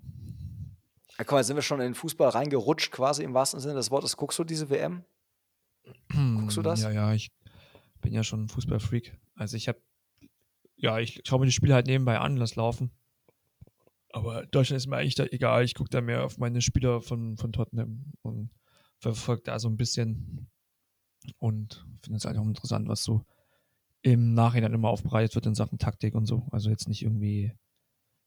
Ja, guck mal, jetzt sind wir schon in den Fußball reingerutscht, quasi im wahrsten Sinne des Wortes. Guckst du diese WM? Guckst du das? Ja, ja, ich bin ja schon ein Fußballfreak. Also ich habe, ja, ich schaue mir die Spiele halt nebenbei an, lass laufen. Aber Deutschland ist mir eigentlich da egal. Ich gucke da mehr auf meine Spieler von, von Tottenham und verfolge da so ein bisschen und finde es halt auch interessant, was so im Nachhinein immer aufbereitet wird in Sachen Taktik und so. Also jetzt nicht irgendwie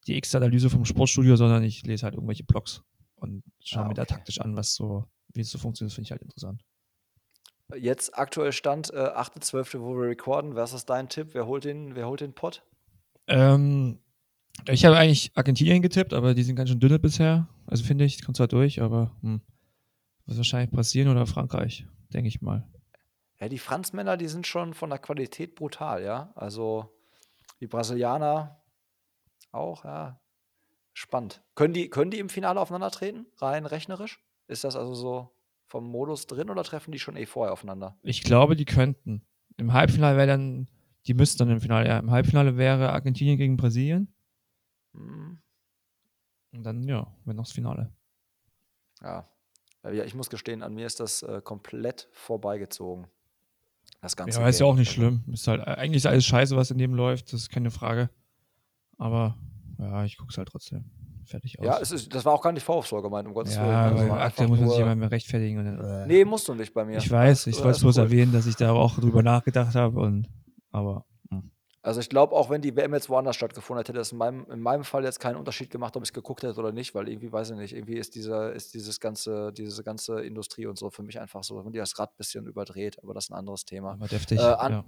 die X-Analyse vom Sportstudio, sondern ich lese halt irgendwelche Blogs und schaue Ah, mir da okay. taktisch an, was so, wie es so funktioniert, finde ich halt interessant. Jetzt aktuell Stand, äh, 8.12., wo wir recorden. Was ist dein Tipp? Wer holt den, wer holt den Pott? Ähm, ich habe eigentlich Argentinien getippt, aber die sind ganz schön dünne bisher. Also finde ich, kommt zwar durch, aber hm, wird wahrscheinlich Brasilien oder Frankreich, denke ich mal. Ja, die Franzmänner, die sind schon von der Qualität brutal, ja. Also die Brasilianer auch, ja. Spannend. Können die, können die im Finale aufeinandertreten? Rein rechnerisch? Ist das also so vom Modus drin oder treffen die schon eh vorher aufeinander? Ich glaube, die könnten. Im Halbfinale wäre dann, die müssten dann im Finale, ja. Im Halbfinale wäre Argentinien gegen Brasilien. Hm, Und dann, ja, wäre noch das Finale. ja. Äh, Ja, ich muss gestehen, an mir ist das äh, komplett vorbeigezogen. Das ganze Ja, ist ja auch nicht schlimm. Ist halt, eigentlich ist alles scheiße, was in dem läuft, das ist keine Frage. Aber ja, ich gucke es halt trotzdem. Fertig aus. Ja, es ist, das war auch gar nicht vorwurfsvoll gemeint, um Gottes Willen. ja, Also aber einfach aktuell muss man sich immer mehr rechtfertigen. Und dann, äh. Nee, musst du nicht bei mir. ich weiß, ich Alles- wollte es bloß cool. erwähnen, dass ich da auch drüber nachgedacht habe und aber hm. Also ich glaube, auch wenn die WM jetzt woanders stattgefunden hätte, hätte das in meinem, in meinem Fall jetzt keinen Unterschied gemacht, ob ich es geguckt hätte oder nicht, weil irgendwie, weiß ich nicht, irgendwie ist dieser, ist dieses ganze, diese ganze Industrie und so für mich einfach so, wenn die das Rad ein bisschen überdreht, aber das ist ein anderes Thema. aber deftig. Äh, an- ja.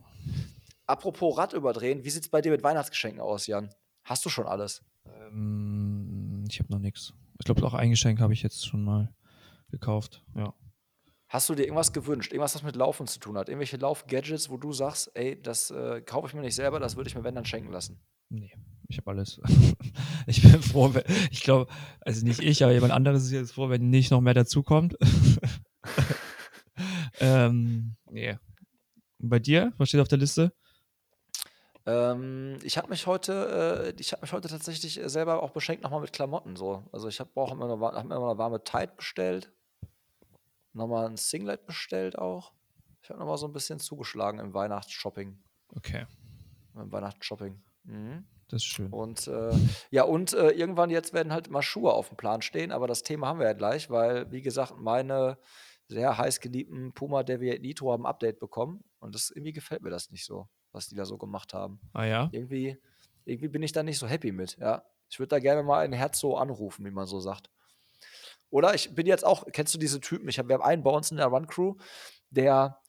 Apropos Rad überdrehen, wie sieht es bei dir mit Weihnachtsgeschenken aus, Jan? Hast du schon alles? ähm, ich habe noch nichts. Ich glaube, auch ein Geschenk habe ich jetzt schon mal gekauft. Ja. Hast du dir irgendwas gewünscht? Irgendwas, was mit Laufen zu tun hat? Irgendwelche Lauf-Gadgets, wo du sagst, ey, das äh, kaufe ich mir nicht selber, das würde ich mir, wenn, dann schenken lassen? Nee, ich habe alles. ich bin froh, wenn, ich glaube, also nicht ich, aber jemand anderes ist jetzt froh, wenn nicht noch mehr dazukommt. ähm, nee. Und bei dir? Was steht auf der Liste? Ähm, ich habe mich heute, äh, ich habe mich heute tatsächlich äh, selber auch beschenkt nochmal mit Klamotten so. Also ich habe auch immer eine, hab mir immer eine warme Tide bestellt, nochmal ein Singlet bestellt auch. Ich habe nochmal so ein bisschen zugeschlagen im Weihnachtsshopping, Okay, im Weihnachtsshopping. Mhm. das ist schön. Und äh, ja, und äh, irgendwann jetzt werden halt mal Schuhe auf dem Plan stehen, aber das Thema haben wir ja gleich, weil, wie gesagt, meine sehr heiß geliebten Puma Deviate Nitro haben ein Update bekommen und das irgendwie gefällt mir das nicht so, was die da so gemacht haben. Ah ja? Irgendwie, irgendwie bin ich da nicht so happy mit, ja. Ich würde da gerne mal ein Herz so anrufen, wie man so sagt. Oder ich bin jetzt auch, kennst du diese Typen? Ich hab, wir haben einen bei uns in der Run Crew, der,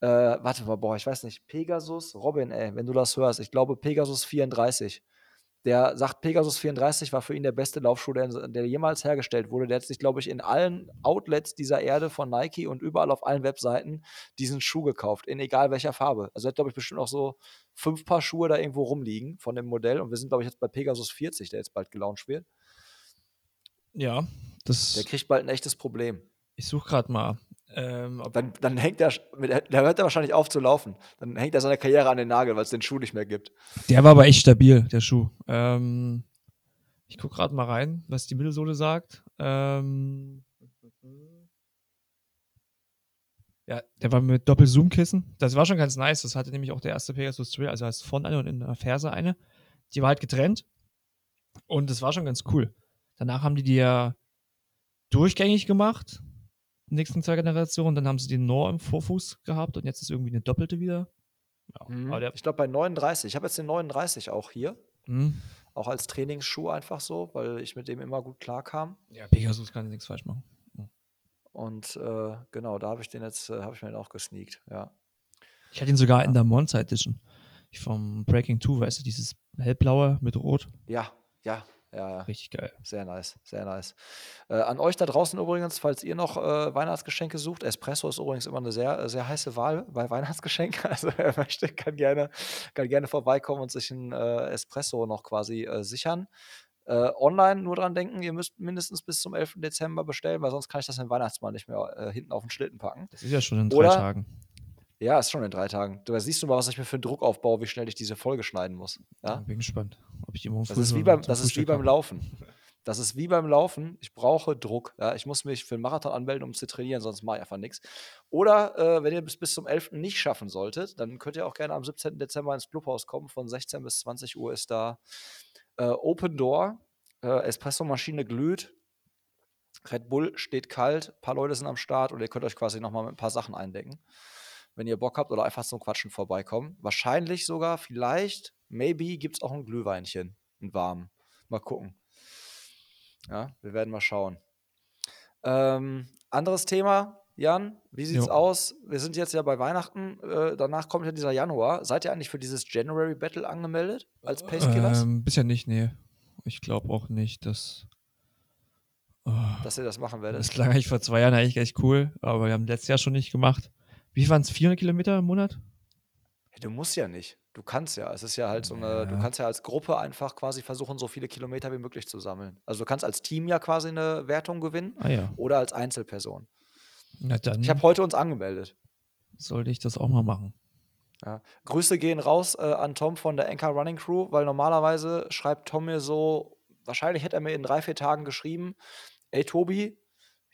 äh, warte mal, boah, ich weiß nicht, Pegasus, Robin, ey, wenn du das hörst, ich glaube Pegasus 34. Der sagt, Pegasus 34 war für ihn der beste Laufschuh, der, der jemals hergestellt wurde. Der hat sich, glaube ich, in allen Outlets dieser Erde von Nike und überall auf allen Webseiten diesen Schuh gekauft, in egal welcher Farbe. Also er hat, glaube ich, bestimmt auch so fünf Paar Schuhe da irgendwo rumliegen von dem Modell. Und wir sind, glaube ich, jetzt bei Pegasus 40, der jetzt bald gelauncht wird. Ja, das. Der kriegt bald ein echtes Problem. ich suche gerade mal. Ähm, Dann, dann hängt er, mit, da hört er wahrscheinlich auf zu laufen. Dann hängt er seine Karriere an den Nagel, weil es den Schuh nicht mehr gibt. der war aber echt stabil, der Schuh. Ähm, ich gucke gerade mal rein, was die Mittelsohle sagt. Ähm, ja, der war mit Doppel-Zoom-Kissen. Das war schon ganz nice. Das hatte nämlich auch der erste Pegasus Trail. Also heißt vorne eine und in der Ferse eine. Die war halt getrennt. Und das war schon ganz cool. Danach haben die die ja durchgängig gemacht. Nächsten zwei Generationen. Dann haben sie den nur im Vorfuß gehabt und jetzt ist irgendwie eine doppelte wieder. Ja, aber der, Ich glaube bei 39. Ich habe jetzt den 39 auch hier. hm, Auch als Trainingsschuh einfach so, weil ich mit dem immer gut klarkam. ja, Pegasus kann nichts falsch machen. Und äh, genau, da habe ich den jetzt, äh, habe ich mir den auch gesneakt, ja. Ich hatte ihn sogar in der Monza Edition. Ich vom Breaking 2, weißt du, dieses hellblaue mit Rot. Ja, ja, ja, ja. Richtig geil. Sehr nice, sehr nice. Äh, an euch da draußen übrigens, falls ihr noch äh, Weihnachtsgeschenke sucht, Espresso ist übrigens immer eine sehr, sehr heiße Wahl bei Weihnachtsgeschenken. Also wer möchte, kann gerne, kann gerne vorbeikommen und sich ein äh, Espresso noch quasi äh, sichern. Äh, online nur dran denken, ihr müsst mindestens bis zum 11. Dezember bestellen, weil sonst kann ich das den Weihnachtsmann nicht mehr äh, hinten auf den Schlitten packen. Das ist ja schon in drei Oder- Tagen. Ja, ist schon in drei Tagen. Du siehst du mal, was ich mir für einen Druck aufbaue, wie schnell ich diese Folge schneiden muss. Ja? Bin gespannt, ob ich die morgen Das ist wie beim, das ist wie beim. Laufen. Das ist wie beim Laufen. Ich brauche Druck. Ja? Ich muss mich für einen Marathon anmelden, um zu trainieren, sonst mache ich einfach nichts. Oder äh, wenn ihr bis, bis zum 11. nicht schaffen solltet, dann könnt ihr auch gerne am 17. Dezember ins Clubhaus kommen. Von 16 bis 20 Uhr ist da äh, Open Door. Äh, Espresso-Maschine glüht. Red Bull steht kalt. Ein paar Leute sind am Start und ihr könnt euch quasi nochmal mit ein paar Sachen eindecken. Wenn ihr Bock habt oder einfach zum Quatschen vorbeikommen. Wahrscheinlich sogar, vielleicht, maybe gibt es auch ein Glühweinchen. Ein warm. Mal gucken. Ja, wir werden mal schauen. Ähm, anderes Thema, Jan, wie sieht's Jo. aus? Wir sind jetzt ja bei Weihnachten, äh, danach kommt ja dieser Januar. Seid ihr eigentlich für dieses January Battle angemeldet als Pacekillers? Ähm, bisher nicht, nee. Ich glaube auch nicht, dass. Oh, dass ihr das machen werdet? das klang eigentlich vor zwei Jahren eigentlich echt cool, aber wir haben letztes Jahr schon nicht gemacht. Wie waren es? 400 Kilometer im Monat? Hey, Du musst ja nicht. Du kannst ja. Es ist ja halt so eine, du Ja. kannst ja als Gruppe einfach quasi versuchen, so viele Kilometer wie möglich zu sammeln. Also du kannst als Team ja quasi eine Wertung gewinnen Ah ja. oder als Einzelperson. Na Ich habe heute uns angemeldet. sollte ich das auch mal machen. Ja. Grüße gehen raus äh, an Tom von der Anchor Running Crew, weil normalerweise schreibt Tom mir so, wahrscheinlich hätte er mir in drei, vier Tagen geschrieben, ey Tobi,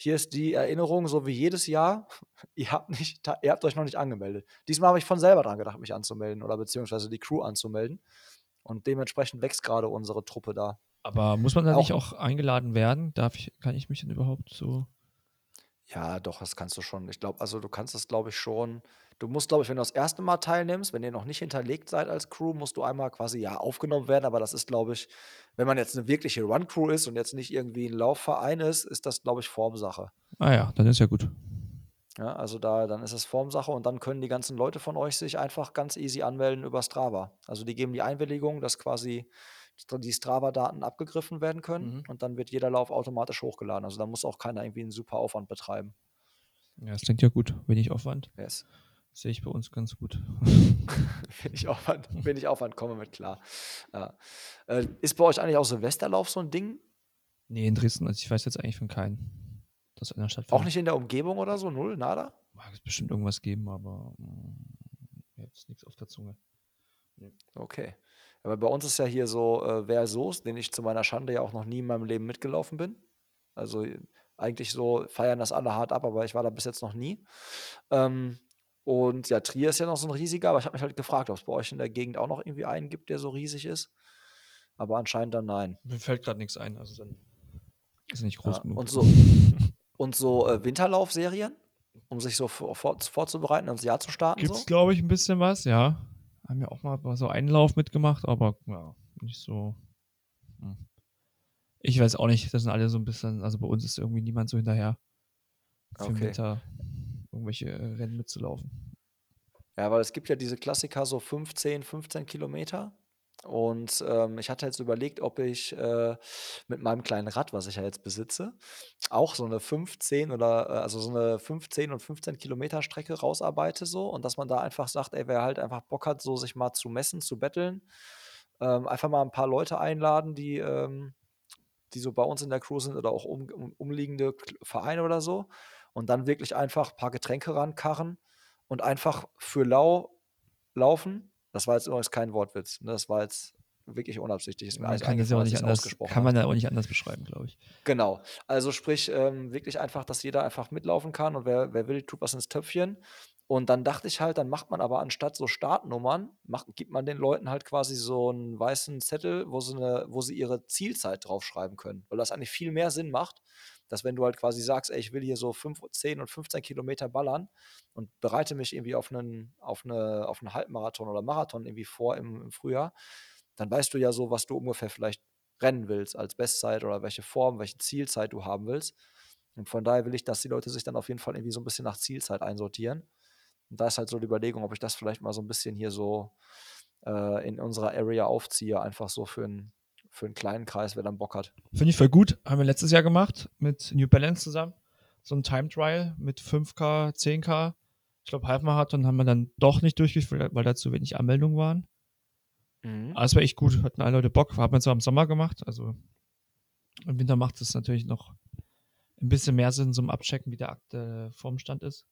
hier ist die Erinnerung, so wie jedes Jahr, ihr habt, nicht, ihr habt euch noch nicht angemeldet. Diesmal habe ich von selber dran gedacht, mich anzumelden oder beziehungsweise die Crew anzumelden. Und dementsprechend wächst gerade unsere Truppe da. Aber muss man da Auch- nicht auch eingeladen werden? Darf ich, kann ich mich denn überhaupt so. Ja, doch, das kannst du schon. Ich glaube, also du kannst das, glaube ich, schon. Du musst, glaube ich, wenn du das erste Mal teilnimmst, wenn ihr noch nicht hinterlegt seid als Crew, musst du einmal quasi ja aufgenommen werden. Aber das ist, glaube ich, wenn man jetzt eine wirkliche Run-Crew ist und jetzt nicht irgendwie ein Laufverein ist, ist das, glaube ich, Formsache. Ah ja, dann ist ja gut. Ja, also da, dann ist es Formsache und dann können die ganzen Leute von euch sich einfach ganz easy anmelden über Strava. Also die geben die Einwilligung, dass quasi die Strava-Daten abgegriffen werden können Mhm. und dann wird jeder Lauf automatisch hochgeladen. Also da muss auch keiner irgendwie einen super Aufwand betreiben. Ja, das klingt ja gut. Wenig Aufwand. Yes. Sehe ich bei uns ganz gut. Wenig Aufwand, wenig Aufwand, komme mit klar. Ja. Äh, ist bei euch eigentlich auch Silvesterlauf so ein Ding? nee, in Dresden, also ich weiß jetzt eigentlich von keinem, dass in der Stadt Auch nicht in der Umgebung oder so? Null? Nada? Mag es bestimmt irgendwas geben, aber mm, jetzt nichts auf der Zunge. Okay. Aber bei uns ist ja hier so äh, Versos, den ich zu meiner Schande ja auch noch nie in meinem Leben mitgelaufen bin. Also äh, eigentlich so feiern das alle hart ab, aber ich war da bis jetzt noch nie. Ähm, und ja, Trier ist ja noch so ein riesiger, aber ich habe mich halt gefragt, ob es bei euch in der Gegend auch noch irgendwie einen gibt, der so riesig ist. Aber anscheinend dann nein. Mir fällt gerade nichts ein, also dann ist nicht groß Ja, genug. und so, und so äh, Winterlaufserien, um sich so vor, vor, vorzubereiten, ins Jahr zu starten. Gibt es, So? glaube ich, ein bisschen was, ja. Haben ja auch mal so einen Lauf mitgemacht, aber ja, nicht so. Hm. Ich weiß auch nicht, das sind alle so ein bisschen, also bei uns ist irgendwie niemand so hinterher, für Okay. Winter irgendwelche äh, Rennen mitzulaufen. Ja, weil es gibt ja diese Klassiker, so 15, 15 Kilometer. Und ähm, ich hatte jetzt überlegt, ob ich äh, mit meinem kleinen Rad, was ich ja jetzt besitze, auch so eine 15 oder äh, also so eine 15 und 15 Kilometer Strecke rausarbeite so und dass man da einfach sagt, ey, wer halt einfach Bock hat, so sich mal zu messen, zu betteln, ähm, einfach mal ein paar Leute einladen, die, ähm, die so bei uns in der Crew sind oder auch um, um, umliegende Vereine oder so und dann wirklich einfach ein paar Getränke rankarren und einfach für lau laufen. Das war jetzt übrigens kein Wortwitz. Ne? Das war jetzt wirklich unabsichtlich. Ist mir Man kann das ja auch nicht anders, kann man ja auch nicht anders beschreiben, glaube ich. Genau. Also sprich, ähm, wirklich einfach, dass jeder einfach mitlaufen kann und wer, wer will, tut was ins Töpfchen. Und dann dachte ich halt, dann macht man aber anstatt so Startnummern, macht, gibt man den Leuten halt quasi so einen weißen Zettel, wo sie, eine, wo sie ihre Zielzeit draufschreiben können. Weil das eigentlich viel mehr Sinn macht, dass wenn du halt quasi sagst, ey, ich will hier so 5, 10 und 15 Kilometer ballern und bereite mich irgendwie auf einen, auf eine, auf einen Halbmarathon oder Marathon irgendwie vor im, im Frühjahr, dann weißt du ja so, was du ungefähr vielleicht rennen willst als Bestzeit oder welche Form, welche Zielzeit du haben willst. Und von daher will ich, dass die Leute sich dann auf jeden Fall irgendwie so ein bisschen nach Zielzeit einsortieren. Und da ist halt so die Überlegung, ob ich das vielleicht mal so ein bisschen hier so äh, in unserer Area aufziehe, einfach so für, einen für einen kleinen Kreis, wer dann Bock hat. Finde ich voll gut. Haben wir letztes Jahr gemacht mit New Balance zusammen. So ein Time Trial mit 5K, 10K. Ich glaube, Halbmarathon haben wir dann doch nicht durchgeführt, weil da zu wenig Anmeldungen waren. Mhm. Aber es war echt gut. Hatten alle Leute Bock. Haben wir zwar im Sommer gemacht. Also im Winter macht es natürlich noch ein bisschen mehr Sinn zum Abchecken, wie der aktuelle Formstand ist.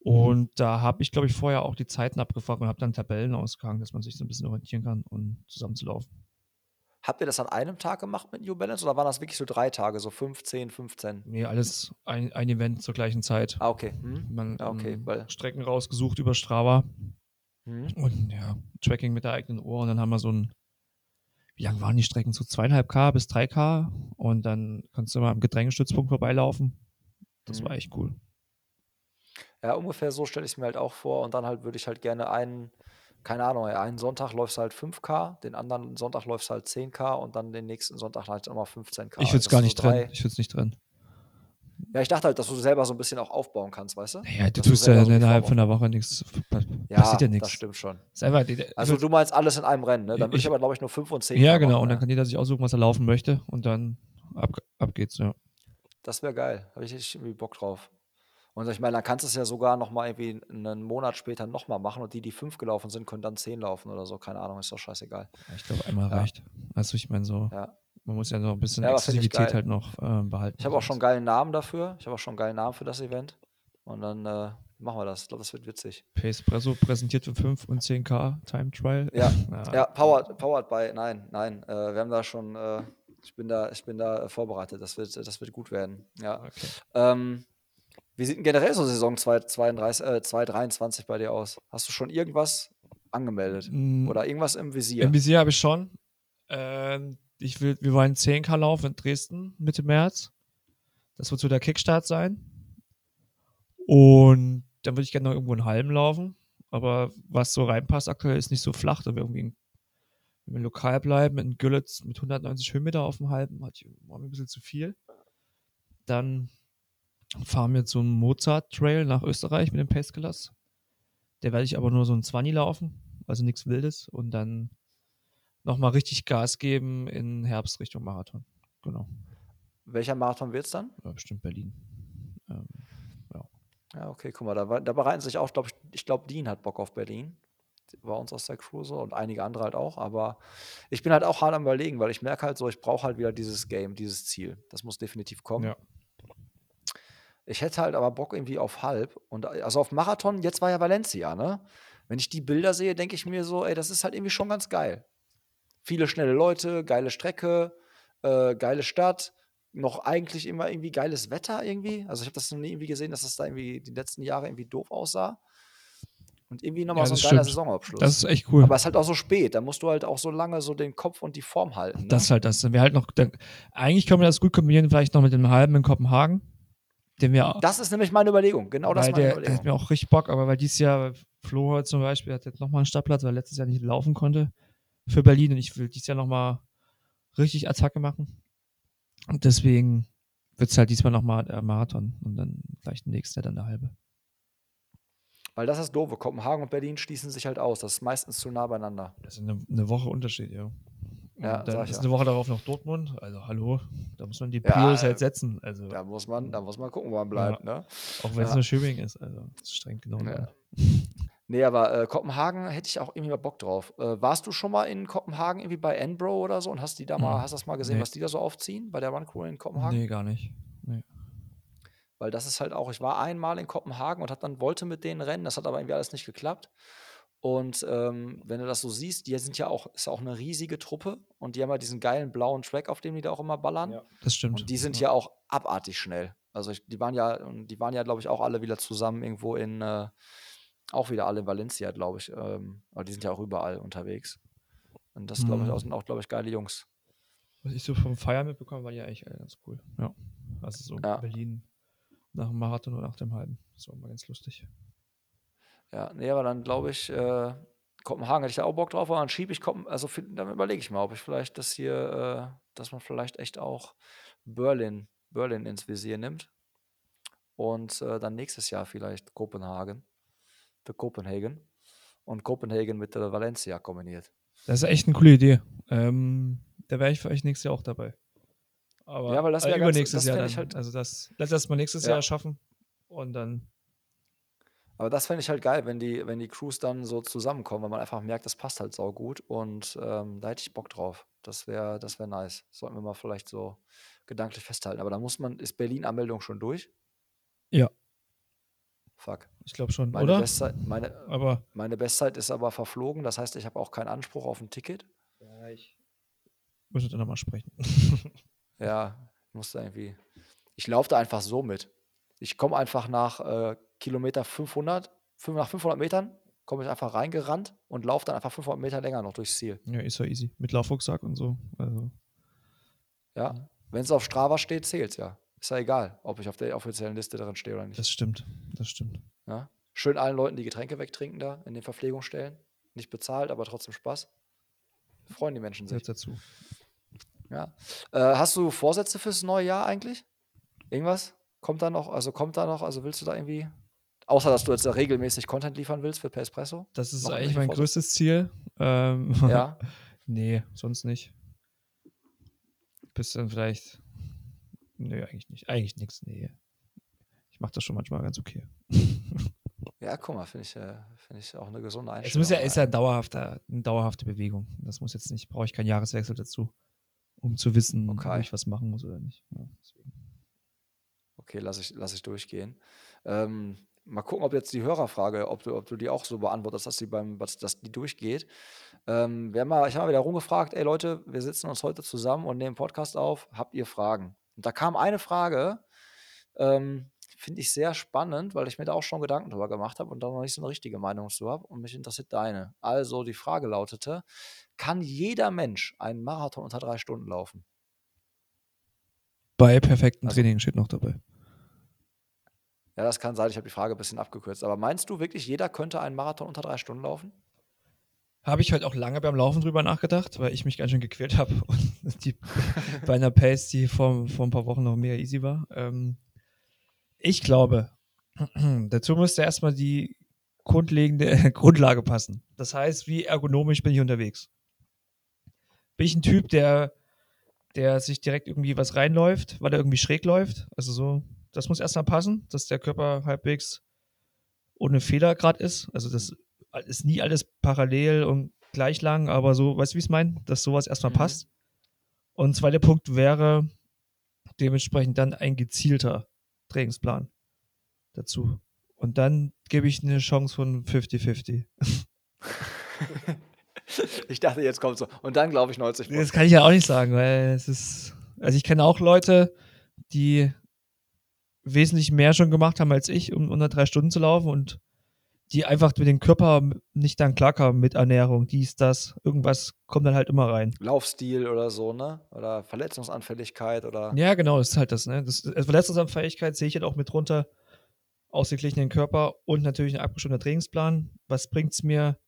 Und da habe ich, glaube ich, vorher auch die Zeiten abgefragt und habe dann Tabellen ausgehangen, dass man sich so ein bisschen orientieren kann und zusammenzulaufen. Habt ihr das an einem Tag gemacht mit New Balance oder waren das wirklich so drei Tage, so 15, 15? Nee, alles ein, ein Event zur gleichen Zeit. Ah, okay. Hm? Man Ja, okay, weil- Strecken rausgesucht über Strava Hm? und ja, Tracking mit der eigenen Uhr und dann haben wir so ein, wie lang waren die Strecken? So zweieinhalb K bis drei K und dann kannst du mal am Getränkestützpunkt vorbeilaufen. Das Mhm. war echt cool. Ja, ungefähr so stelle ich es mir halt auch vor. Und dann halt würde ich halt gerne einen, keine Ahnung, einen Sonntag läufst halt 5K, den anderen Sonntag läufst halt 10K und dann den nächsten Sonntag halt nochmal 15K. ich würde es gar nicht trennen. Ich würde es nicht trennen. Ja, ich dachte halt, dass du selber so ein bisschen auch aufbauen kannst, weißt du? Naja, du Dass du tust ja innerhalb von einer Woche nichts. Ja, Passiert ja das nichts. stimmt schon. Die, Also du meinst alles in einem Rennen, ne? Dann würde ich, Ich- aber, glaube ich, nur 5 und 10 ja, genau. machen, Und dann kann jeder sich aussuchen, was er laufen möchte und dann ab, ab geht's. Ja. Das wäre geil. Habe ich richtig irgendwie Bock drauf. Und ich meine, dann kannst du es ja sogar nochmal irgendwie einen Monat später nochmal machen und die, die 5 gelaufen sind, können dann 10 laufen oder so. Keine Ahnung, ist doch scheißegal. Ich glaube, einmal Ja. reicht. Also ich meine so, Ja. Man muss ja noch ein bisschen Ja, Exklusivität halt noch ähm, behalten. Ich habe auch schon einen geilen Namen dafür. Ich habe auch schon einen geilen Namen für das Event. Und dann äh, machen wir das. Ich glaube, das wird witzig. Espresso präsentiert für 5 und 10k Time Trial. Ja, ja. Ja, powered, powered by, nein, nein. Äh, wir haben da schon, äh, ich bin da, ich bin da äh, vorbereitet. Das wird, das wird gut werden. Ja. Okay. Ähm, wie sieht denn generell so Saison 2032, äh, 2023 bei dir aus? Hast du schon irgendwas angemeldet? Mm, Oder irgendwas im Visier? Im Visier habe ich schon. Ähm, ich will, wir wollen 10K laufen in Dresden Mitte März. Das wird so der Kickstart sein. Und dann würde ich gerne noch irgendwo in Halm laufen. Aber was so reinpasst aktuell ist nicht so flach. Da wir irgendwie, wenn wir lokal bleiben, in Güllitz mit 190 Höhenmeter auf dem Halben, war mir ein bisschen zu viel. Dann fahren wir zum Mozart-Trail nach Österreich mit dem Pacegelas. Der werde ich aber nur so ein 20 laufen, also nichts Wildes. Und dann nochmal richtig Gas geben in Herbst Richtung Marathon. Genau. Welcher Marathon wird es dann? Ja, bestimmt Berlin. Ähm, Ja, okay, guck mal, da, da bereiten sich auch, glaube ich, ich glaube, Dean hat Bock auf Berlin. Bei uns aus der so und einige andere halt auch. Aber ich bin halt auch hart am Überlegen, weil ich merke halt so, ich brauche halt wieder dieses Game, dieses Ziel. Das muss definitiv kommen. ja. Ich hätte halt aber Bock irgendwie auf halb. Und also auf Marathon, jetzt war ja Valencia, ne? Wenn ich die Bilder sehe, denke ich mir so, ey, das ist halt irgendwie schon ganz geil. Viele schnelle Leute, geile Strecke, äh, geile Stadt, noch eigentlich immer irgendwie geiles Wetter irgendwie. Also ich habe das noch nie irgendwie gesehen, dass das da irgendwie die letzten Jahre irgendwie doof aussah. Und irgendwie nochmal Ja, so ein geiler stimmt. Saisonabschluss. Das ist echt cool. aber es ist halt auch so spät, da musst du halt auch so lange so den Kopf und die Form halten. Ne? Das ist halt das. Dann wäre halt noch, dann, eigentlich können wir das gut kombinieren, vielleicht noch mit dem halben in Kopenhagen. Den wir das ist nämlich meine Überlegung. Genau das ist meine der, der Überlegung. hat mir auch richtig Bock, aber weil dieses Jahr Flo zum Beispiel hat jetzt nochmal einen Startplatz, weil er letztes Jahr nicht laufen konnte für Berlin und ich will dieses Jahr nochmal richtig Attacke machen. Und deswegen wird es halt diesmal nochmal der Marathon und dann vielleicht nächstes Jahr dann der halbe. Weil das ist doof. Kopenhagen und Berlin schließen sich halt aus. Das ist meistens zu nah beieinander. Das ist eine, eine Woche Unterschied, ja. Ja, und dann ist ja. eine Woche darauf noch Dortmund. Also hallo, da muss man die Ja, Prios äh, halt setzen. Also Da muss man, da muss man gucken, wo man bleibt. Ne? auch wenn es ja. nur Schöbing ist. Also das ist streng genommen. Ja. Nee, aber äh, Kopenhagen hätte ich auch irgendwie mal Bock drauf. Äh, warst du schon mal in Kopenhagen irgendwie bei Enbro oder so und hast die da mal, Mhm. hast das mal gesehen, Nee. was die da so aufziehen bei der Run Crew in Kopenhagen? Nee, gar nicht. Nee. Weil das ist halt auch, ich war einmal in Kopenhagen und hat dann wollte mit denen rennen, das hat aber irgendwie alles nicht geklappt. Und ähm, wenn du das so siehst, die sind ja auch, ist auch eine riesige Truppe und die haben ja diesen geilen blauen Track, auf dem die da auch immer ballern. Das stimmt. Und die sind ja auch abartig schnell. Also ich, die waren ja, und die waren ja, glaube ich, auch alle wieder zusammen irgendwo in, äh, auch wieder alle in Valencia, glaube ich. Ähm, aber die sind ja auch überall unterwegs. Und das, glaube ich, Mhm. auch, sind auch, glaube ich, geile Jungs. Was ich so vom Feiern mitbekommen, war ja eigentlich äh, ganz cool. Ja. Also so Ja. Berlin nach dem Marathon oder nach dem halben. Das war immer ganz lustig. Ja, nee, aber dann glaube ich, äh, Kopenhagen hätte ich da auch Bock drauf, aber dann schiebe ich Kopen, also dann überlege ich mal, ob ich vielleicht das hier, äh, dass man vielleicht echt auch Berlin, Berlin ins Visier nimmt. Und äh, dann nächstes Jahr vielleicht Kopenhagen, für Kopenhagen. Und Kopenhagen mit der Valencia kombiniert. Das ist echt eine coole Idee. Ähm, da wäre ich für euch nächstes Jahr auch dabei. Aber Ja, weil das äh, wär ganz- übernächstes das Jahr halt- also das lass das mal nächstes Ja. Jahr schaffen und dann Aber das fände ich halt geil, wenn die, wenn die Crews dann so zusammenkommen, weil man einfach merkt, das passt halt sau gut und ähm, da hätte ich Bock drauf. Das wäre das wär nice. Sollten wir mal vielleicht so gedanklich festhalten. Aber da muss man, ist Berlin-Anmeldung schon durch? Ja. Fuck. ich glaube schon, Meine oder? Bestzeit, meine, Aber meine Bestzeit ist aber verflogen. Das heißt, ich habe auch keinen Anspruch auf ein Ticket. ja, ich muss dann nochmal sprechen. Ja, ich muss da irgendwie. Ich laufe da einfach so mit. Ich komme einfach nach äh, Kilometer 500, fünf- nach 500 Metern, komme ich einfach reingerannt und laufe dann einfach 500 Meter länger noch durchs Ziel. ja, ist ja easy. Mit Laufrucksack und so. Also, Ja, wenn es auf Strava steht, zählt's ja. Ist ja egal, ob ich auf der offiziellen Liste drin stehe oder nicht. das stimmt. Das stimmt. Ja? Schön allen Leuten die Getränke wegtrinken da in den Verpflegungsstellen. Nicht bezahlt, aber trotzdem Spaß. Freuen die Menschen sich. Jetzt dazu. Ja. Äh, hast du Vorsätze fürs neue Jahr eigentlich? Irgendwas? Kommt da noch? Also kommt da noch? Also willst du da irgendwie? Außer dass du jetzt regelmäßig Content liefern willst für Per Espresso? Das ist Noch eigentlich mein Vorsätze? größtes Ziel. Ähm, Ja. nee, sonst nicht. Bis dann vielleicht. Nee, eigentlich nicht. Eigentlich nichts. Nee. Ich mache das schon manchmal ganz okay. Ja, guck mal, finde ich, äh, find ich auch eine gesunde Es Einstellung. muss ja, ist ja dauerhafter, eine dauerhafte Bewegung. Das muss jetzt nicht, brauche ich keinen Jahreswechsel dazu, um zu wissen, Okay. ob ich was machen muss oder nicht. Ja. Okay, lass ich, lass ich durchgehen. Ähm, mal gucken, ob jetzt die Hörerfrage, ob du, ob du die auch so beantwortest, dass die beim, dass die durchgeht. Ähm, wir haben mal, ich habe mal wieder rumgefragt, ey Leute, wir sitzen uns heute zusammen und nehmen Podcast auf, habt ihr Fragen? Und da kam eine Frage, ähm, Finde ich sehr spannend, weil ich mir da auch schon Gedanken drüber gemacht habe und da noch nicht so eine richtige Meinung zu habe und mich interessiert deine. Also die Frage lautete: Kann jeder Mensch einen Marathon unter drei Stunden laufen? Bei perfektem Also- Training steht noch dabei. Ja, das kann sein, ich habe die Frage ein bisschen abgekürzt. Aber meinst du wirklich, jeder könnte einen Marathon unter drei Stunden laufen? Habe ich halt auch lange beim Laufen drüber nachgedacht, weil ich mich ganz schön gequält habe. Und die, bei einer Pace, die vor, vor ein paar Wochen noch mega easy war. Ähm, ich glaube, dazu müsste erstmal die grundlegende Grundlage passen. Das heißt, wie ergonomisch bin ich unterwegs? Bin ich ein Typ, der, der sich direkt irgendwie was reinläuft, weil er irgendwie schräg läuft? Also so, das muss erstmal passen, dass der Körper halbwegs ohne Fehler gerade ist. Also das ist nie alles parallel und gleich lang, aber so, weißt du, wie ich es meine? Dass sowas erstmal Mhm. passt. Und zweiter Punkt wäre dementsprechend dann ein gezielter Trainingsplan dazu. Und dann gebe ich eine Chance von 50-50. ich dachte, jetzt kommt so. Und dann glaube ich 90 Das kann ich ja auch nicht sagen, weil es ist. Also ich kenne auch Leute, die wesentlich mehr schon gemacht haben als ich, um unter drei Stunden zu laufen und die einfach mit dem Körper nicht dann klarkamen mit Ernährung, dies, das, irgendwas kommt dann halt immer rein. Laufstil oder so, ne? Oder Verletzungsanfälligkeit oder. Ja, genau, das ist halt das, ne? Das, also Verletzungsanfälligkeit sehe ich halt auch mit drunter. Ausgeglichenen Körper und natürlich ein abgestimmter Trainingsplan. Was bringt es mir,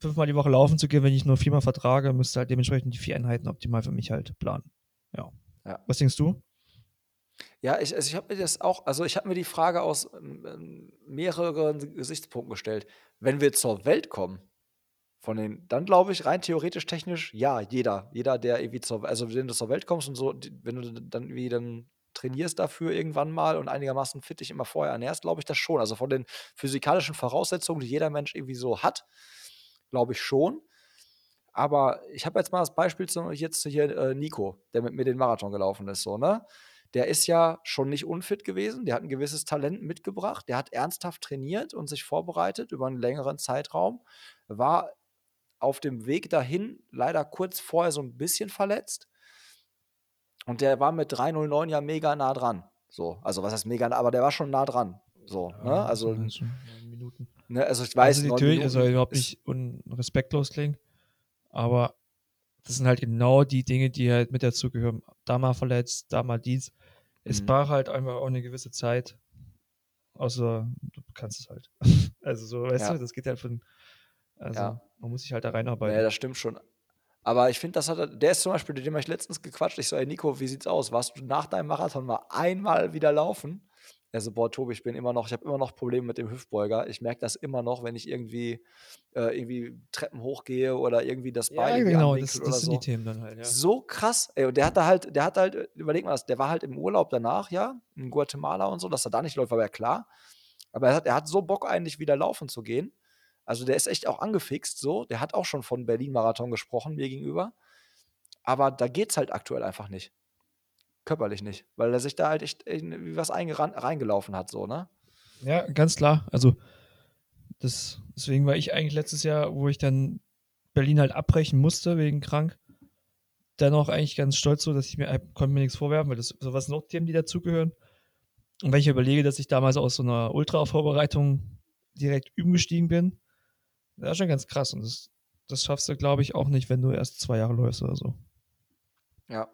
fünfmal die Woche laufen zu gehen, wenn ich nur viermal vertrage, müsste halt dementsprechend die vier Einheiten optimal für mich halt planen. Ja. Ja. Was denkst du? Ja, ich, also ich habe mir das auch, also ich habe mir die Frage aus ähm, mehreren Gesichtspunkten gestellt. Wenn wir zur Welt kommen, von den, dann glaube ich rein theoretisch technisch, ja, jeder, jeder, der irgendwie zur, also wenn du zur Welt kommst und so, wenn du dann irgendwie dann trainierst dafür irgendwann mal und einigermaßen fit dich immer vorher ernährst, glaube ich das schon. Also von den physikalischen Voraussetzungen, die jeder Mensch irgendwie so hat, glaube ich schon. Aber ich habe jetzt mal das Beispiel zum jetzt hier äh, Nico, der mit mir den Marathon gelaufen ist, so, ne? Der ist ja schon nicht unfit gewesen, der hat ein gewisses Talent mitgebracht, der hat ernsthaft trainiert und sich vorbereitet über einen längeren Zeitraum, war auf dem Weg dahin leider kurz vorher so ein bisschen verletzt. Und der war mit 309 ja mega nah dran. So, also was heißt mega nah, aber der war schon nah dran. So, ne? Also, neun Minuten. ne, also ich weiß, also natürlich, also Minuten überhaupt ist- nicht un respektlos klingen, aber das sind halt genau die Dinge, die halt mit dazugehören. Da mal verletzt, da mal dies. Es Mhm. braucht halt einfach auch eine gewisse Zeit. Außer du kannst es halt. also so, weißt Ja. du, das geht halt von. Also Ja. man muss sich halt da reinarbeiten. Ja, das stimmt schon. Aber ich finde, das hat er der ist zum Beispiel, mit dem habe ich letztens gequatscht. Ich so: „Ey Nico, wie sieht's aus? Warst du nach deinem Marathon mal einmal wieder laufen?“ Er so: „Boah, Tobi, ich bin immer noch ich habe immer noch Probleme mit dem Hüftbeuger. Ich merke das immer noch, wenn ich irgendwie äh, irgendwie Treppen hochgehe oder irgendwie das ja, Bein irgendwie genau, das, das oder sind so.“ die Themen dann halt, ja. So krass, ey. Und der hatte halt der hatte halt überleg mal das, der war halt im Urlaub danach, ja, in Guatemala und so, dass er da nicht läuft, war ja klar. Aber er hat er hat so Bock eigentlich wieder laufen zu gehen. Also, der ist echt auch angefixt so. Der hat auch schon von Berlin-Marathon gesprochen mir gegenüber. Aber da geht's halt aktuell einfach nicht. Körperlich nicht, weil er sich da halt echt irgendwie was reingelaufen hat so, ne? Ja, ganz klar. Also, das, deswegen war ich eigentlich letztes Jahr, wo ich dann Berlin halt abbrechen musste, wegen krank, dann auch eigentlich ganz stolz so, dass ich mir, äh, konnte mir nichts vorwerfen, weil das sowas sind noch Themen, die dazugehören. Und wenn ich überlege, dass ich damals aus so einer Ultra-Vorbereitung direkt üben gestiegen bin, das ist schon ganz krass. Und das, das schaffst du, glaube ich, auch nicht, wenn du erst zwei Jahre läufst oder so. Ja.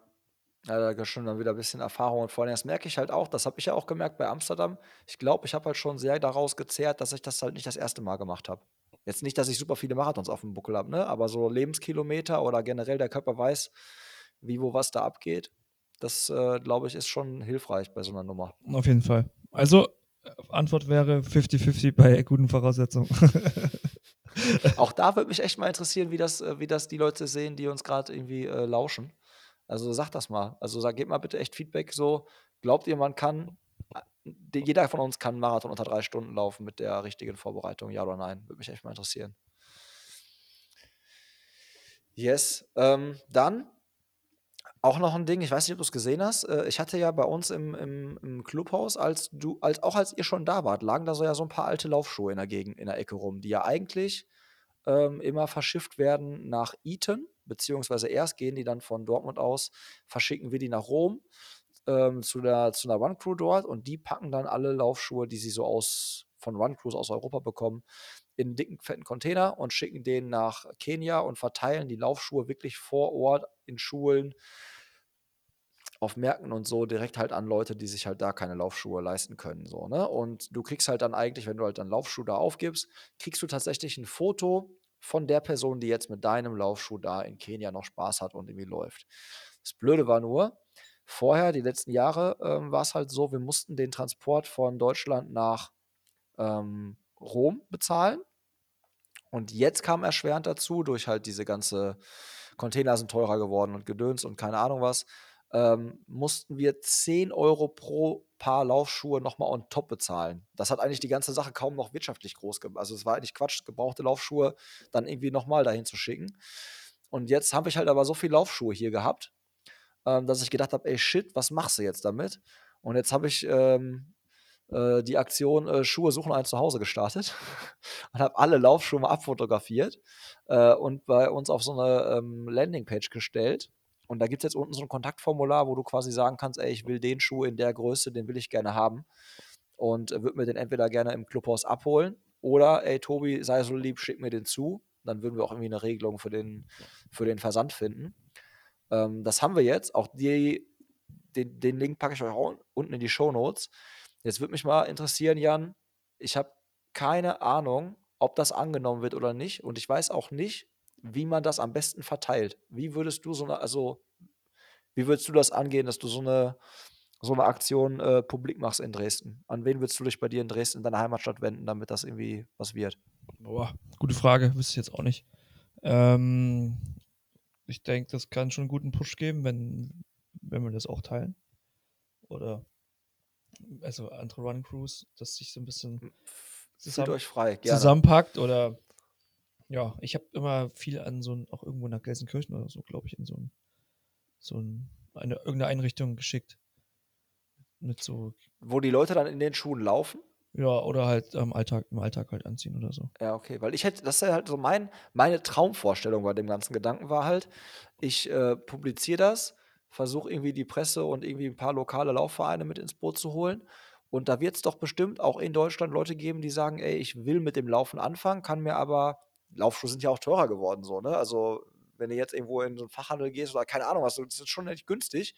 Ja, da schon dann wieder ein bisschen Erfahrung und vor allem, das merke ich halt auch, das habe ich ja auch gemerkt bei Amsterdam. Ich glaube, ich habe halt schon sehr daraus gezehrt, dass ich das halt nicht das erste Mal gemacht habe. Jetzt nicht, dass ich super viele Marathons auf dem Buckel habe, ne? Aber so Lebenskilometer oder generell der Körper weiß, wie, wo, was da abgeht. Das, äh, glaube ich, ist schon hilfreich bei so einer Nummer. Auf jeden Fall. Also, äh, Antwort wäre 50-50 bei guten Voraussetzungen. Auch da würde mich echt mal interessieren, wie das, äh, wie das die Leute sehen, die uns gerade irgendwie äh, lauschen. Also sagt das mal. Also sag, gebt mal bitte echt Feedback so. Glaubt ihr, man kann, äh, jeder von uns kann Marathon unter drei Stunden laufen mit der richtigen Vorbereitung, ja oder nein? Würde mich echt mal interessieren. Yes. Ähm, dann auch noch ein Ding, ich weiß nicht, ob du es gesehen hast. Äh, ich hatte ja bei uns im, im, im Clubhaus, als du, als, auch als ihr schon da wart, lagen da so ja so ein paar alte Laufschuhe in der Gegend, in der Ecke rum, die ja eigentlich ähm, immer verschifft werden nach Eton, beziehungsweise erst gehen die dann von Dortmund aus, verschicken wir die nach Rom. ähm, zu, der, zu einer One Crew dort und die packen dann alle Laufschuhe, die sie so aus von One Crews aus Europa bekommen, in einen dicken, fetten Container und schicken den nach Kenia und verteilen die Laufschuhe wirklich vor Ort in Schulen, auf Märkten und so direkt halt an Leute, die sich halt da keine Laufschuhe leisten können. So, ne? Und du kriegst halt dann eigentlich, wenn du halt dann Laufschuh da aufgibst, kriegst du tatsächlich ein Foto von der Person, die jetzt mit deinem Laufschuh da in Kenia noch Spaß hat und irgendwie läuft. Das Blöde war nur, vorher, die letzten Jahre, ähm, war es halt so, wir mussten den Transport von Deutschland nach ähm, Rom bezahlen. Und jetzt kam erschwerend dazu, durch halt diese ganze Container sind teurer geworden und Gedöns und keine Ahnung was, ähm, mussten wir 10 Euro pro Paar Laufschuhe nochmal on top bezahlen. Das hat eigentlich die ganze Sache kaum noch wirtschaftlich groß gemacht. Also es war eigentlich Quatsch, gebrauchte Laufschuhe dann irgendwie nochmal dahin zu schicken. Und jetzt habe ich halt aber so viele Laufschuhe hier gehabt, ähm, dass ich gedacht habe, ey shit, was machst du jetzt damit? Und jetzt habe ich ähm, äh, die Aktion äh, Schuhe suchen ein Zuhause gestartet und habe alle Laufschuhe mal abfotografiert äh, und bei uns auf so eine ähm, Landingpage gestellt. Und da gibt es jetzt unten so ein Kontaktformular, wo du quasi sagen kannst, ey, ich will den Schuh in der Größe, den will ich gerne haben. Und äh, würde mir den entweder gerne im Clubhaus abholen oder, ey, Tobi, sei so lieb, schick mir den zu. Dann würden wir auch irgendwie eine Regelung für den, für den Versand finden. Ähm, das haben wir jetzt. Auch die, den, den Link packe ich euch auch unten in die Show Notes. Jetzt würde mich mal interessieren, Jan, ich habe keine Ahnung, ob das angenommen wird oder nicht. Und ich weiß auch nicht, wie man das am besten verteilt. Wie würdest du so eine, also, wie würdest du das angehen, dass du so eine, so eine Aktion äh, publik machst in Dresden? An wen würdest du dich bei dir in Dresden, in deiner Heimatstadt wenden, damit das irgendwie was wird? Boah, gute Frage, wüsste ich jetzt auch nicht. Ähm, ich denke, das kann schon einen guten Push geben, wenn, wenn wir das auch teilen. Oder also andere Run Crews, dass sich so ein bisschen Fühlt zusammen, frei, zusammenpackt oder ja, ich habe immer viel an so ein, auch irgendwo nach Gelsenkirchen oder so, glaube ich, in so ein, so ein, eine, irgendeine Einrichtung geschickt. Mit so, Wo die Leute dann in den Schuhen laufen? ja, oder halt am Alltag, im Alltag halt anziehen oder so. Ja, okay, weil ich hätte, das ist ja halt so mein, meine Traumvorstellung bei dem ganzen Gedanken war halt, ich äh, publiziere das, versuche irgendwie die Presse und irgendwie ein paar lokale Laufvereine mit ins Boot zu holen. Und da wird es doch bestimmt auch in Deutschland Leute geben, die sagen, ey, ich will mit dem Laufen anfangen, kann mir aber, Laufschuhe sind ja auch teurer geworden, so, ne? Also, wenn du jetzt irgendwo in so einen Fachhandel gehst oder keine Ahnung was, das ist schon nicht günstig.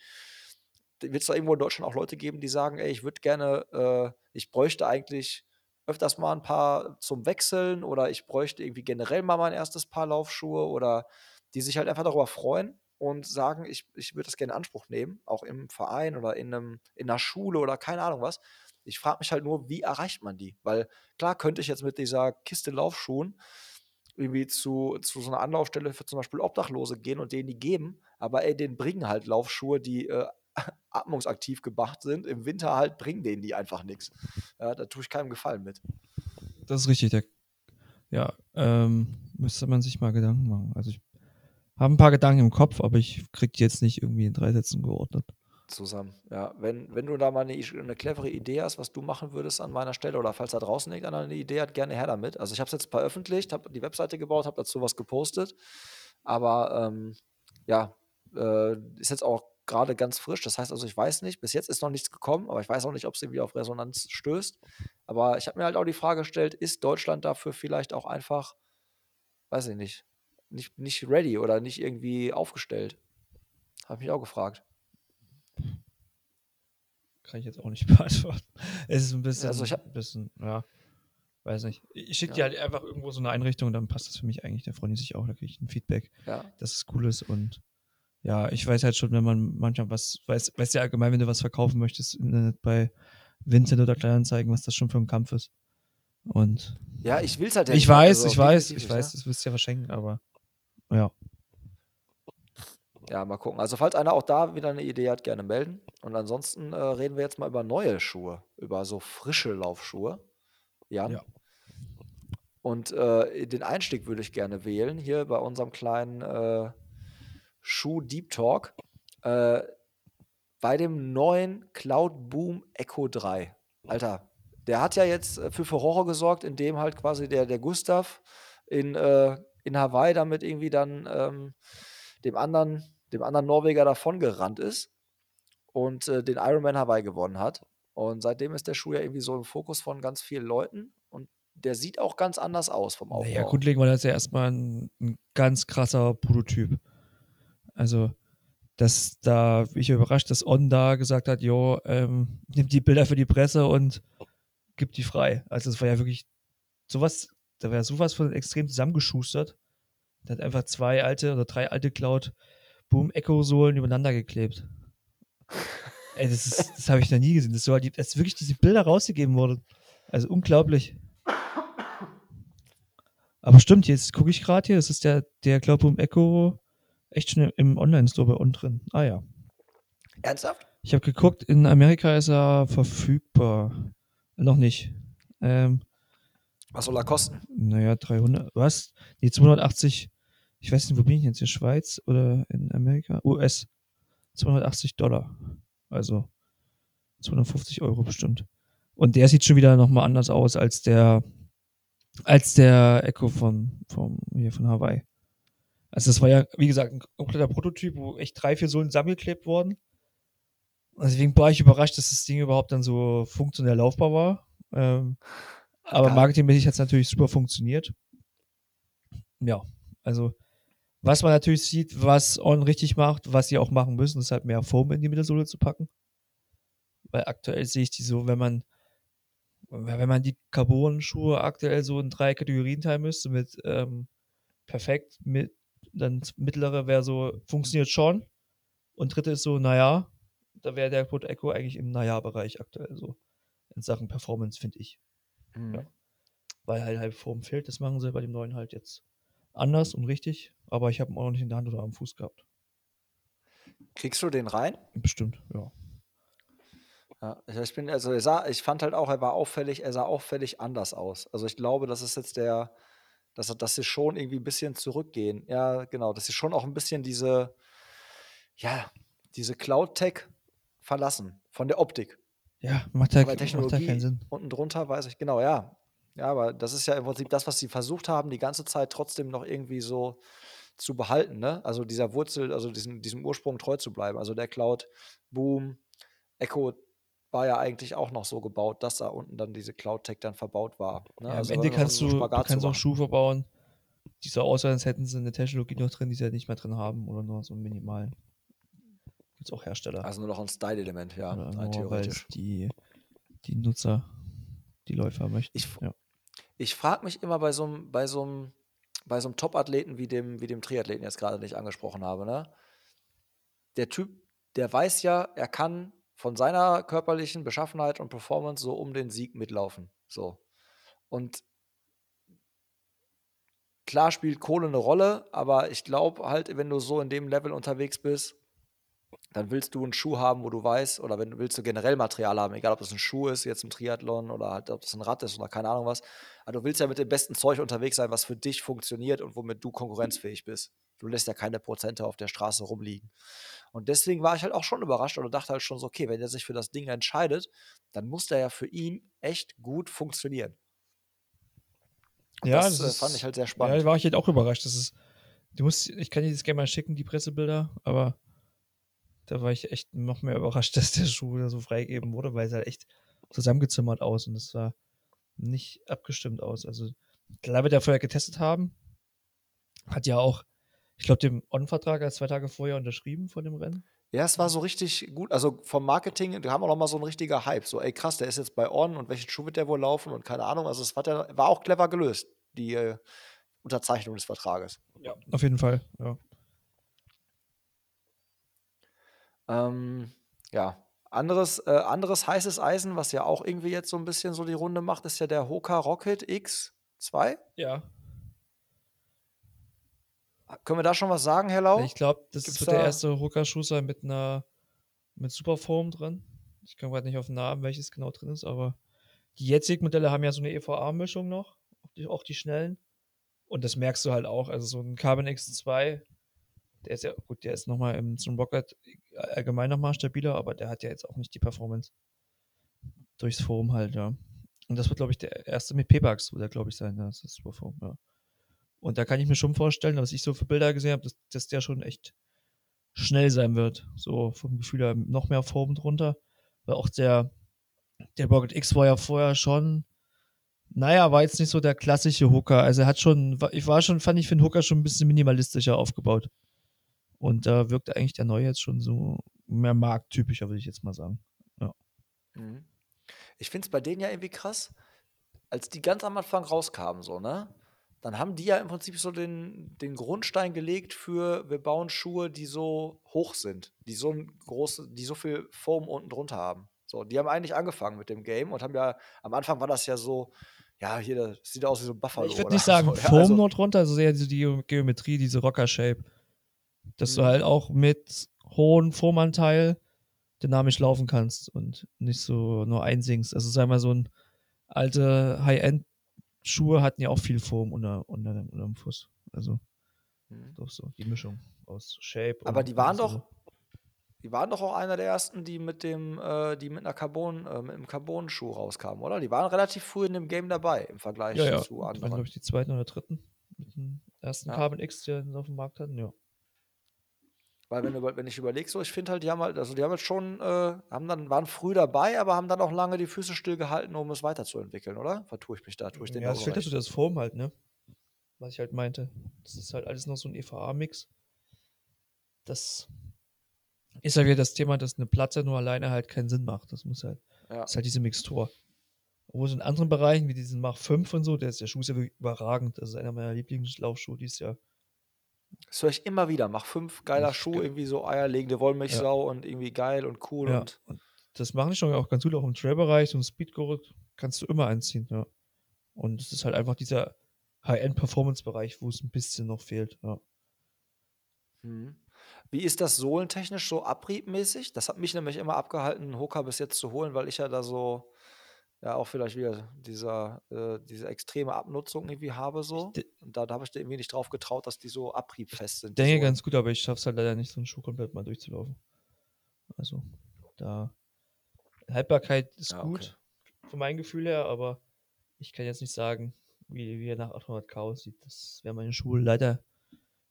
Wird es da irgendwo in Deutschland auch Leute geben, die sagen, ey, ich würde gerne, äh, ich bräuchte eigentlich öfters mal ein paar zum Wechseln oder ich bräuchte irgendwie generell mal mein erstes Paar Laufschuhe oder die sich halt einfach darüber freuen und sagen, ich, ich würde das gerne in Anspruch nehmen, auch im Verein oder in, einem, in einer Schule oder keine Ahnung was. Ich frage mich halt nur, wie erreicht man die? Weil klar könnte ich jetzt mit dieser Kiste Laufschuhen irgendwie zu, zu so einer Anlaufstelle für zum Beispiel Obdachlose gehen und denen die geben, aber ey, denen bringen halt Laufschuhe, die äh, atmungsaktiv gemacht sind. Im Winter halt bringen denen die einfach nichts. Ja, da tue ich keinem Gefallen mit. Das ist richtig. Der, ja, ähm, müsste man sich mal Gedanken machen. Also ich habe ein paar Gedanken im Kopf, aber ich kriege die jetzt nicht irgendwie in drei Sätzen geordnet. Zusammen. Ja, wenn, wenn du da mal eine, eine clevere Idee hast, was du machen würdest an meiner Stelle oder falls da draußen irgendeiner eine Idee hat, gerne her damit. Also ich habe es jetzt veröffentlicht, habe die Webseite gebaut, habe dazu was gepostet, aber ähm, ja, äh, ist jetzt auch gerade ganz frisch. Das heißt also, ich weiß nicht, bis jetzt ist noch nichts gekommen, aber ich weiß auch nicht, ob es irgendwie auf Resonanz stößt. Aber ich habe mir halt auch die Frage gestellt, ist Deutschland dafür vielleicht auch einfach, weiß ich nicht, nicht, nicht ready oder nicht irgendwie aufgestellt? Habe mich auch gefragt. Kann ich jetzt auch nicht beantworten. Es ist ein bisschen, Also ich hab- ein bisschen, ja, weiß nicht. Ich schicke Ja. dir halt einfach irgendwo so eine Einrichtung, dann passt das für mich eigentlich. Da freuen die sich auch, da kriege ich ein Feedback, Ja, dass es cool ist und ja, ich weiß halt schon, wenn man manchmal was, weiß, weiß ja allgemein, wenn du was verkaufen möchtest bei Vincent oder Kleinanzeigen, was das schon für ein Kampf ist. Und ja ich will es halt ja ich weiß, also ich weiß, ich nicht, weiß, das wirst du ja verschenken, aber ja. Ja, mal gucken. Also, falls einer auch da wieder eine Idee hat, gerne melden. Und ansonsten äh, reden wir jetzt mal über neue Schuhe, über so frische Laufschuhe. Jan. Ja. Und äh, den Einstieg würde ich gerne wählen, hier bei unserem kleinen äh, Schuh Deep Talk. Äh, bei dem neuen Cloud Boom Echo 3. Alter, der hat ja jetzt äh, für Furore gesorgt, indem halt quasi der, der Gustav in, äh, in Hawaii damit irgendwie dann ähm, dem anderen, dem anderen Norweger davongerannt ist. und äh, den Ironman Hawaii gewonnen hat. Und seitdem ist der Schuh ja irgendwie so im Fokus von ganz vielen Leuten und der sieht auch ganz anders aus vom Aufbau. Naja, grundlegend war das ja erstmal ein, ein ganz krasser Prototyp. Also, dass da, ich überrascht, dass On da gesagt hat, jo, ähm, nimmt die Bilder für die Presse und gibt die frei. Also es war ja wirklich sowas, da war ja sowas von extrem zusammengeschustert. Der hat einfach zwei alte oder drei alte Cloud Boom Echo Sohlen übereinander geklebt. Ey, das, ist- das habe ich noch nie gesehen. Das soll die, dass wirklich diese Bilder rausgegeben wurden. Also unglaublich. Aber stimmt, jetzt gucke ich gerade hier, das ist der, der Boom Echo echt schon im Online-Store bei On drin. Ah ja. Ernsthaft? Ich habe geguckt, in Amerika ist er verfügbar. Noch nicht. Ähm, Was soll er kosten? naja, 300, was? Nee, 280. Ich weiß nicht, wo bin ich jetzt? In Schweiz oder in Amerika? US. 280 Dollar. Also 250 Euro bestimmt. Und der sieht schon wieder nochmal anders aus als der, als der Echo von, vom, hier von Hawaii. Also das war ja, wie gesagt, ein kompletter Prototyp, wo echt drei, vier Sohlen zusammengeklebt wurden. Und Deswegen war ich überrascht, dass das Ding überhaupt dann so funktionell laufbar war. Ähm, aber marketingmäßig hat es natürlich super funktioniert. Ja, also was man natürlich sieht, was On richtig macht, was sie auch machen müssen, ist halt mehr Foam in die Mittelsohle zu packen. Weil aktuell sehe ich die so, wenn man wenn man die Carbon-Schuhe aktuell so in drei Kategorien teilen müsste, mit ähm, perfekt, mit, dann mittlere wäre so, funktioniert schon. Und dritte ist so, naja, da wäre der Code Echo eigentlich im Naja-Bereich aktuell so. In Sachen Performance, finde ich. Mhm. Ja. Weil halt halt Form fehlt, das machen sie bei dem neuen halt jetzt anders und richtig. Aber ich habe ihn auch noch nicht in der Hand oder am Fuß gehabt. Kriegst du den rein? Bestimmt, ja. Ja, ich- bin, also er sah, ich fand halt auch, er war auffällig, er sah auffällig anders aus. Also ich glaube, das ist jetzt der, dass, dass sie schon irgendwie ein bisschen zurückgehen. Ja, genau, dass sie schon auch ein bisschen diese, ja, diese Cloud-Tech verlassen von der Optik. Ja, macht ja, macht keinen Sinn. unten drunter weiß ich, genau, ja. Ja, aber das ist ja im Prinzip das, was sie versucht haben, die ganze Zeit trotzdem noch irgendwie so zu behalten, ne? Also dieser Wurzel, also diesem, diesem Ursprung treu zu bleiben. Also der Cloud Boom, Echo war ja eigentlich auch noch so gebaut, dass da unten dann diese Cloud-Tech dann verbaut war. Ne? Ja, am Also Ende kannst so du, Spagat kannst auch. Schuhe verbauen, die so aussehen, als hätten sie eine Technologie noch drin, die sie halt nicht mehr drin haben oder nur so minimal. Gibt es auch Hersteller. Also nur noch ein Style-Element, ja, oder rein theoretisch. die, die Nutzer, die Läufer möchten. Ich, ja. Ich frage mich immer bei so einem, bei bei Top-Athleten wie dem, wie dem Triathleten jetzt gerade, den ich angesprochen habe, ne? Der Typ, der weiß ja, er kann von seiner körperlichen Beschaffenheit und Performance so um den Sieg mitlaufen. So. Und klar spielt Kohle eine Rolle, aber ich glaube halt, wenn du so in dem Level unterwegs bist, dann willst du einen Schuh haben, wo du weißt, oder wenn du willst du generell Material haben, egal ob das ein Schuh ist, jetzt im Triathlon oder halt, ob das ein Rad ist oder keine Ahnung was. Aber du willst ja mit dem besten Zeug unterwegs sein, was für dich funktioniert und womit du konkurrenzfähig bist. Du lässt ja keine Prozente auf der Straße rumliegen. Und deswegen war ich halt auch schon überrascht und dachte halt schon so, okay, wenn er sich für das Ding entscheidet, dann muss der ja für ihn echt gut funktionieren. Und Ja, das, das äh, fand ist- ich halt sehr Ja, spannend. da war ich halt auch überrascht. Das ist, du musst, ich kann dir das gerne mal schicken, die Pressebilder, aber da war ich echt noch mehr überrascht, dass der Schuh da so freigegeben wurde, weil es halt echt zusammengezimmert aus und es sah nicht abgestimmt aus. Also, klar wird er vorher getestet haben. Hat ja auch, ich glaube, den On-Vertrag erst zwei Tage vorher unterschrieben vor dem Rennen. Ja, es war so richtig gut. Also vom Marketing, da haben wir noch mal so ein richtiger Hype. So, ey, krass, der ist jetzt bei On und welchen Schuh wird der wohl laufen und keine Ahnung. Also es war, der, war auch clever gelöst, die äh, Unterzeichnung des Vertrages. Ja. Auf jeden Fall, ja. Ähm, ja. Anderes, äh, anderes heißes Eisen, was ja auch irgendwie jetzt so ein bisschen so die Runde macht, ist ja der Hoka Rocket X2. Ja. Können wir da schon was sagen, Herr Lau? Ich glaube, das Gibt's wird der da- erste Rucker-Schuh sein mit einer mit Superform drin. Ich komme gerade nicht auf den Namen, welches genau drin ist, aber die jetzigen Modelle haben ja so eine EVA-Mischung noch, auch die, auch die schnellen. Und das merkst du halt auch. Also so ein Carbon X2, der ist ja, gut, der ist nochmal im zum Rocket allgemein nochmal stabiler, aber der hat ja jetzt auch nicht die Performance. Durchs Forum halt, ja. Und das wird, glaube ich, der erste mit P-Bugs, wird der, glaube ich, sein. Das ist Superform, ja. Und da kann ich mir schon vorstellen, was ich so für Bilder gesehen habe, dass, dass der schon echt schnell sein wird. So vom Gefühl her noch mehr Form drunter. Weil auch der, der Rocket X war ja vorher schon, naja, war jetzt nicht so der klassische Hooker. Also er hat schon, ich war schon, fand ich für den Hooker schon ein bisschen minimalistischer aufgebaut. Und da wirkt eigentlich der neue jetzt schon so mehr markttypischer, würde ich jetzt mal sagen. Ja. Mhm. Ich finde es bei denen ja irgendwie krass, als die ganz am Anfang rauskamen, so, ne? Dann haben die ja im Prinzip so den, den Grundstein gelegt für, wir bauen Schuhe, die so hoch sind, die so ein große, die so viel Foam unten drunter haben. So, die haben eigentlich angefangen mit dem Game und haben ja, am Anfang war das ja so, ja, hier, das sieht aus wie so ein Buffalo. Ich würde nicht sagen so. Ja, Foam also, nur drunter, also eher so die Geometrie, diese Rocker-Shape. Dass du Mhm. halt auch mit hohem Foamanteil dynamisch laufen kannst und nicht so nur einsinkst. Also sag mal, so ein alte High-End-Schuhe hatten ja auch viel Foam unter, unter, dem- unter dem Fuß. Also Mhm. doch so, die Mischung aus Shape Aber die waren doch, so. die waren doch auch einer der ersten, die mit dem, äh, die mit einer Carbon, äh, mit einem Carbon-Schuh rauskamen, oder? Die waren relativ früh in dem Game dabei im Vergleich Ja, ja. zu Das waren, anderen. glaube ich, die zweiten oder dritten. Mit dem ersten Ja. Carbon X, die wir auf dem Markt hatten, ja. Weil wenn, wenn ich überlege, so, ich finde halt, die haben halt, also die haben jetzt schon, äh, haben dann, waren früh dabei, aber haben dann auch lange die Füße stillgehalten, um es weiterzuentwickeln, oder? Vertue ich mich da? Tue ich denen Ja, es so fehlt recht? dazu das Foam halt, ne? Was ich halt meinte. Das ist halt alles noch so ein EVA-Mix. Das ist ja wieder das Thema, dass eine Platte nur alleine halt keinen Sinn macht. Das muss halt, Ja. das ist halt diese Mixtur. Wo es in anderen Bereichen, wie diesen Mach 5 und so, der, ist, der Schuh ist ja wirklich überragend. Das ist einer meiner Lieblingslaufschuhe dieses Jahr. Das höre ich immer wieder. Mach fünf, geiler Schuh, irgendwie so eierlegende Wollmilchsau und irgendwie geil und cool Ja, und und das machen die schon auch ganz gut, auch im Trail-Bereich, so ein Speedgurut kannst du immer anziehen, ja. Und es ist halt einfach dieser High-End-Performance-Bereich, wo es ein bisschen noch fehlt, ja. Mhm. Wie ist das sohlentechnisch so abriebmäßig? Das hat mich nämlich immer abgehalten, einen Hooker bis jetzt zu holen, weil ich ja da so, ja, auch vielleicht wieder dieser, äh, diese extreme Abnutzung irgendwie habe so. Und da, da habe ich irgendwie nicht drauf getraut, dass die so abriebfest sind. Ich denke Sohlen. ganz gut, aber ich schaff's halt leider nicht, so einen Schuh komplett mal durchzulaufen. Also, da Haltbarkeit ist Ja, gut, von meinem Gefühl her, aber ich kann jetzt nicht sagen, wie, wie er nach 800k aussieht. Das wäre meine Schuhe leider,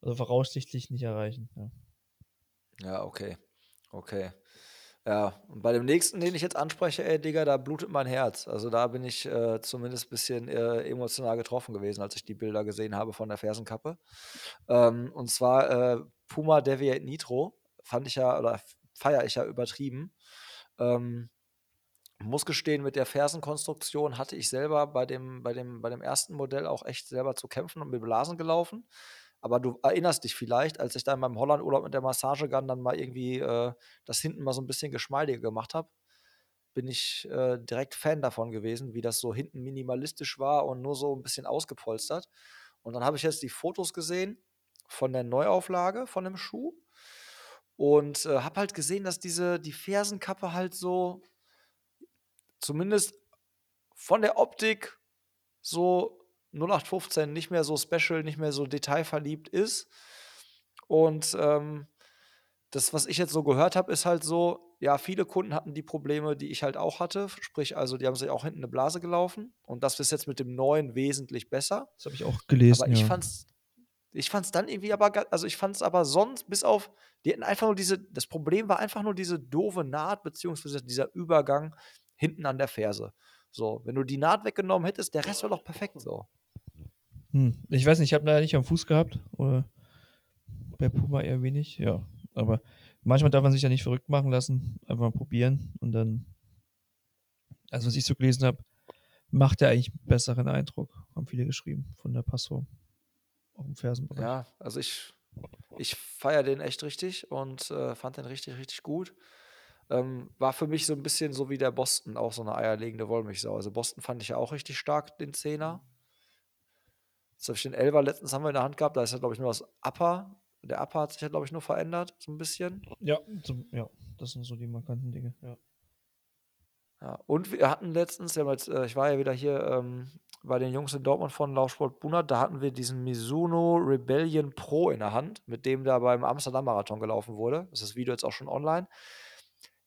also voraussichtlich nicht erreichen. Ja. Ja, okay. Okay. Ja, und bei dem nächsten, den ich jetzt anspreche, ey, Digga, da blutet mein Herz. Also da bin ich äh, zumindest ein bisschen äh, emotional getroffen gewesen, als ich die Bilder gesehen habe von der Fersenkappe. Ähm, und zwar äh, Puma Deviate Nitro. Fand ich ja, oder feiere ich ja übertrieben. Ähm, muss gestehen, mit der Fersenkonstruktion hatte ich selber bei dem, bei dem, bei dem ersten Modell auch echt selber zu kämpfen und mit Blasen gelaufen. Aber du erinnerst dich vielleicht, als ich dann beim Holland-Urlaub mit der Massagegun dann mal irgendwie äh, das hinten mal so ein bisschen geschmeidiger gemacht habe, bin ich äh, direkt Fan davon gewesen, wie das so hinten minimalistisch war und nur so ein bisschen ausgepolstert. Und dann habe ich jetzt die Fotos gesehen von der Neuauflage von dem Schuh und äh, habe halt gesehen, dass diese, die Fersenkappe halt so zumindest von der Optik so 0815 nicht mehr so special, nicht mehr so detailverliebt ist. Und ähm, das, was ich jetzt so gehört habe, ist halt so, ja, viele Kunden hatten die Probleme, die ich halt auch hatte. Sprich, also die haben sich auch hinten eine Blase gelaufen. Und das ist jetzt mit dem neuen wesentlich besser. Das habe ich auch gelesen. Aber ich ja. fand's, ich fand's dann irgendwie aber, also ich fand's aber sonst, bis auf, die hatten einfach nur diese, das Problem war einfach nur diese doofe Naht, beziehungsweise dieser Übergang hinten an der Ferse. So, wenn du die Naht weggenommen hättest, der Rest wäre doch perfekt so. Hm, ich weiß nicht, ich habe leider nicht am Fuß gehabt. Oder bei Puma eher wenig, ja. Aber manchmal darf man sich ja nicht verrückt machen lassen. Einfach mal probieren und dann. Also, was ich so gelesen habe, macht er eigentlich einen besseren Eindruck. Haben viele geschrieben von der Passform. Auch im Fersenbereich. Ja, also ich, ich feiere den echt richtig und äh, fand den richtig, richtig gut. Ähm, war für mich so ein bisschen so wie der Boston, auch so eine eierlegende Wollmilchsau. Also Boston fand ich ja auch richtig stark, den Zehner. Habe ich den Elfer letztens haben wir in der Hand gehabt, da ist ja, glaube ich, nur das Upper. Der Upper hat sich ja, glaube ich, nur verändert, so ein bisschen. Ja, so, ja, das sind so die markanten Dinge. Ja. Ja, und wir hatten letztens, wir jetzt, äh, ich war ja wieder hier ähm, bei den Jungs in Dortmund von Laufsport Bunert, da hatten wir diesen Mizuno Rebellion Pro in der Hand, mit dem da beim Amsterdam-Marathon gelaufen wurde. Das ist das Video jetzt auch schon online.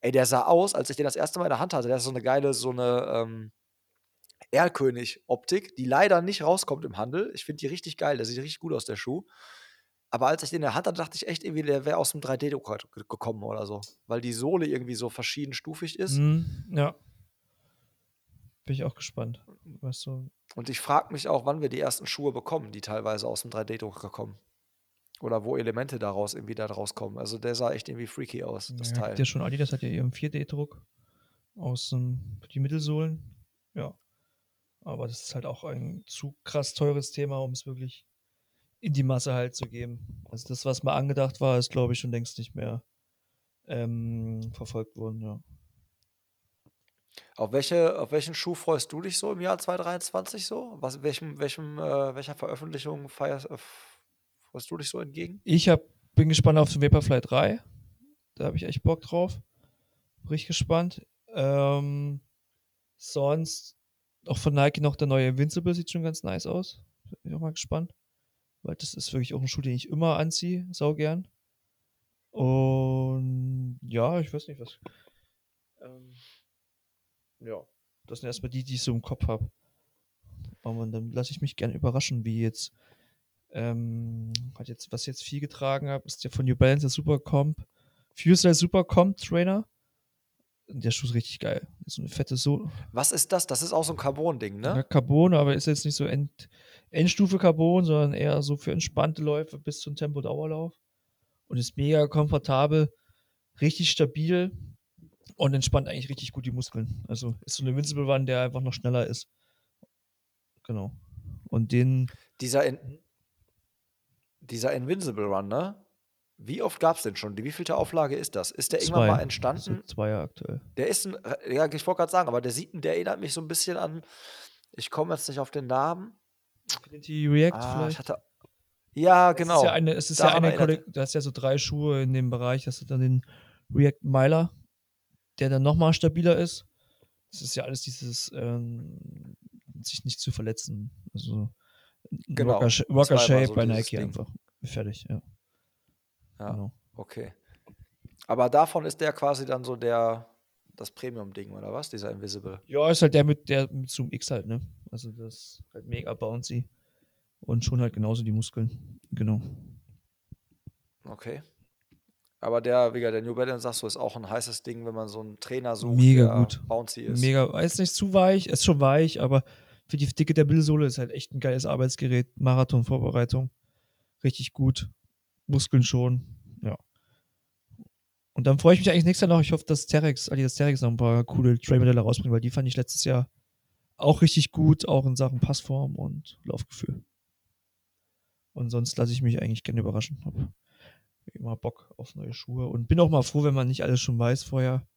Ey, der sah aus, als ich den das erste Mal in der Hand hatte, der ist so eine geile, so eine ähm, Erlkönig-Optik, die leider nicht rauskommt im Handel. Ich finde die richtig geil, der sieht richtig gut aus, der Schuh. Aber als ich den in der Hand hatte, dachte ich echt irgendwie, der wäre aus dem 3D-Drucker ge- gekommen oder so. Weil die Sohle irgendwie so verschiedenstufig ist. Hm, ja. Bin ich auch gespannt. Was so. Und ich frage mich auch, wann wir die ersten Schuhe bekommen, die teilweise aus dem 3D-Drucker kommen. Oder wo Elemente daraus irgendwie da draus kommen. Also der sah echt irgendwie freaky aus, das Ja, Teil. ja schon Adidas hat ja ihren 4D-Druck aus ähm, die Mittelsohlen. Ja. Aber das ist halt auch ein zu krass teures Thema, um es wirklich in die Masse halt zu geben. Also das, was mal angedacht war, ist glaube ich schon längst nicht mehr ähm, verfolgt worden, ja. Auf, welche, auf welchen Schuh freust du dich so im Jahr 2023 so? Was, welchem, welchem, äh, welcher Veröffentlichung feierst, äh, freust du dich so entgegen? Ich hab, bin gespannt auf den Vaporfly 3. Da habe ich echt Bock drauf. Richtig gespannt. Ähm, sonst auch von Nike noch der neue Invincible sieht schon ganz nice aus. Bin ich auch mal gespannt. Weil das ist wirklich auch ein Schuh, den ich immer anziehe, sau gern. Und ja, ich weiß nicht was. Ähm, ja, das sind erstmal die, die ich so im Kopf habe. Aber dann lasse ich mich gern überraschen, wie jetzt, ähm, hat jetzt, was ich jetzt viel getragen habe, ist der von New Balance der Supercomp, Fusel Supercomp Trainer. Der Schuh ist richtig geil. So eine fette Sohle. Was ist das? Das ist auch so ein Carbon-Ding, Ja, ne? Carbon, aber ist jetzt nicht so End, Endstufe Carbon, sondern eher so für entspannte Läufe bis zum Tempo-Dauerlauf. Und ist mega komfortabel, richtig stabil und entspannt eigentlich richtig gut die Muskeln. Also ist so eine Invincible One, der einfach noch schneller ist. Genau. Und den, Dieser, In dieser Invincible Run, ne? Wie oft gab es denn schon? Die wievielte Auflage ist das? Ist der irgendwann zwei, mal das entstanden? Zweier aktuell. Der ist ein, ja, ich wollte gerade sagen, aber der sieht, der erinnert mich so ein bisschen an, ich komme jetzt nicht auf den Namen. Infinity React Ah, vielleicht. ich hatte, ja, Es genau. ist ja eine, es ist ja eine du hast ja so drei Schuhe in dem Bereich, das ist dann den React Miler, der dann nochmal stabiler ist. Das ist ja alles dieses, ähm, sich nicht zu verletzen. Also Genau. Rocker immer Shape so bei Nike Ding. einfach. Fertig, ja. Ja. Genau. Okay. Aber davon ist der quasi dann so der, das Premium-Ding, oder was? Dieser Invisible. Ja, ist halt der mit der mit Zoom X halt, ne? Also das ist halt mega bouncy. Und schon halt genauso die Muskeln. Genau. Okay. Aber der, wie gesagt, der New Balance, sagst du, ist auch ein heißes Ding, wenn man so einen Trainer sucht, Mega der gut. bouncy ist. Mega, ist nicht zu weich, ist schon weich, aber für die Dicke der Billsohle ist halt echt ein geiles Arbeitsgerät. Marathon-Vorbereitung. Richtig gut. Muskeln schon. Ja. Und dann freue ich mich eigentlich nächstes Jahr noch. Ich hoffe, dass Terex, Adidas Terex noch ein paar coole Trail-Modelle rausbringt, weil die fand ich letztes Jahr auch richtig gut, auch in Sachen Passform und Laufgefühl. Und sonst lasse ich mich eigentlich gerne überraschen. Hab immer Bock auf neue Schuhe und bin auch mal froh, wenn man nicht alles schon weiß vorher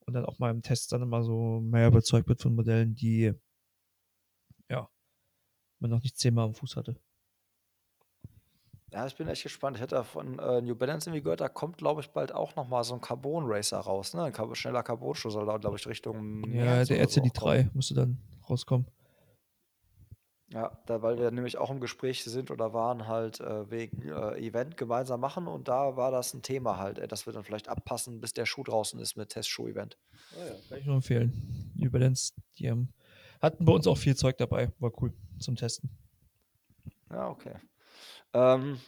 und dann auch mal im Test dann immer so mehr überzeugt wird von Modellen, die ja man noch nicht zehnmal am Fuß hatte. Ja, ich bin echt gespannt. Ich hätte von äh, New Balance irgendwie gehört, da kommt, glaube ich, bald auch noch mal so ein Carbon Racer raus. Ne? Ein Car schneller Carbon-Schuh soll da, glaube ich, Richtung Ja, März der oder so RCD auch kommen. 3 musste dann rauskommen. Ja, da, weil wir nämlich auch im Gespräch sind oder waren halt äh, wegen äh, Event gemeinsam machen und da war das ein Thema halt, äh, dass wir dann vielleicht abpassen, bis der Schuh draußen ist mit Testschuh-Event. Kann ich nur empfehlen. New Balance, die haben, hatten bei uns auch viel Zeug dabei. War cool zum Testen. Ja, okay. Ähm,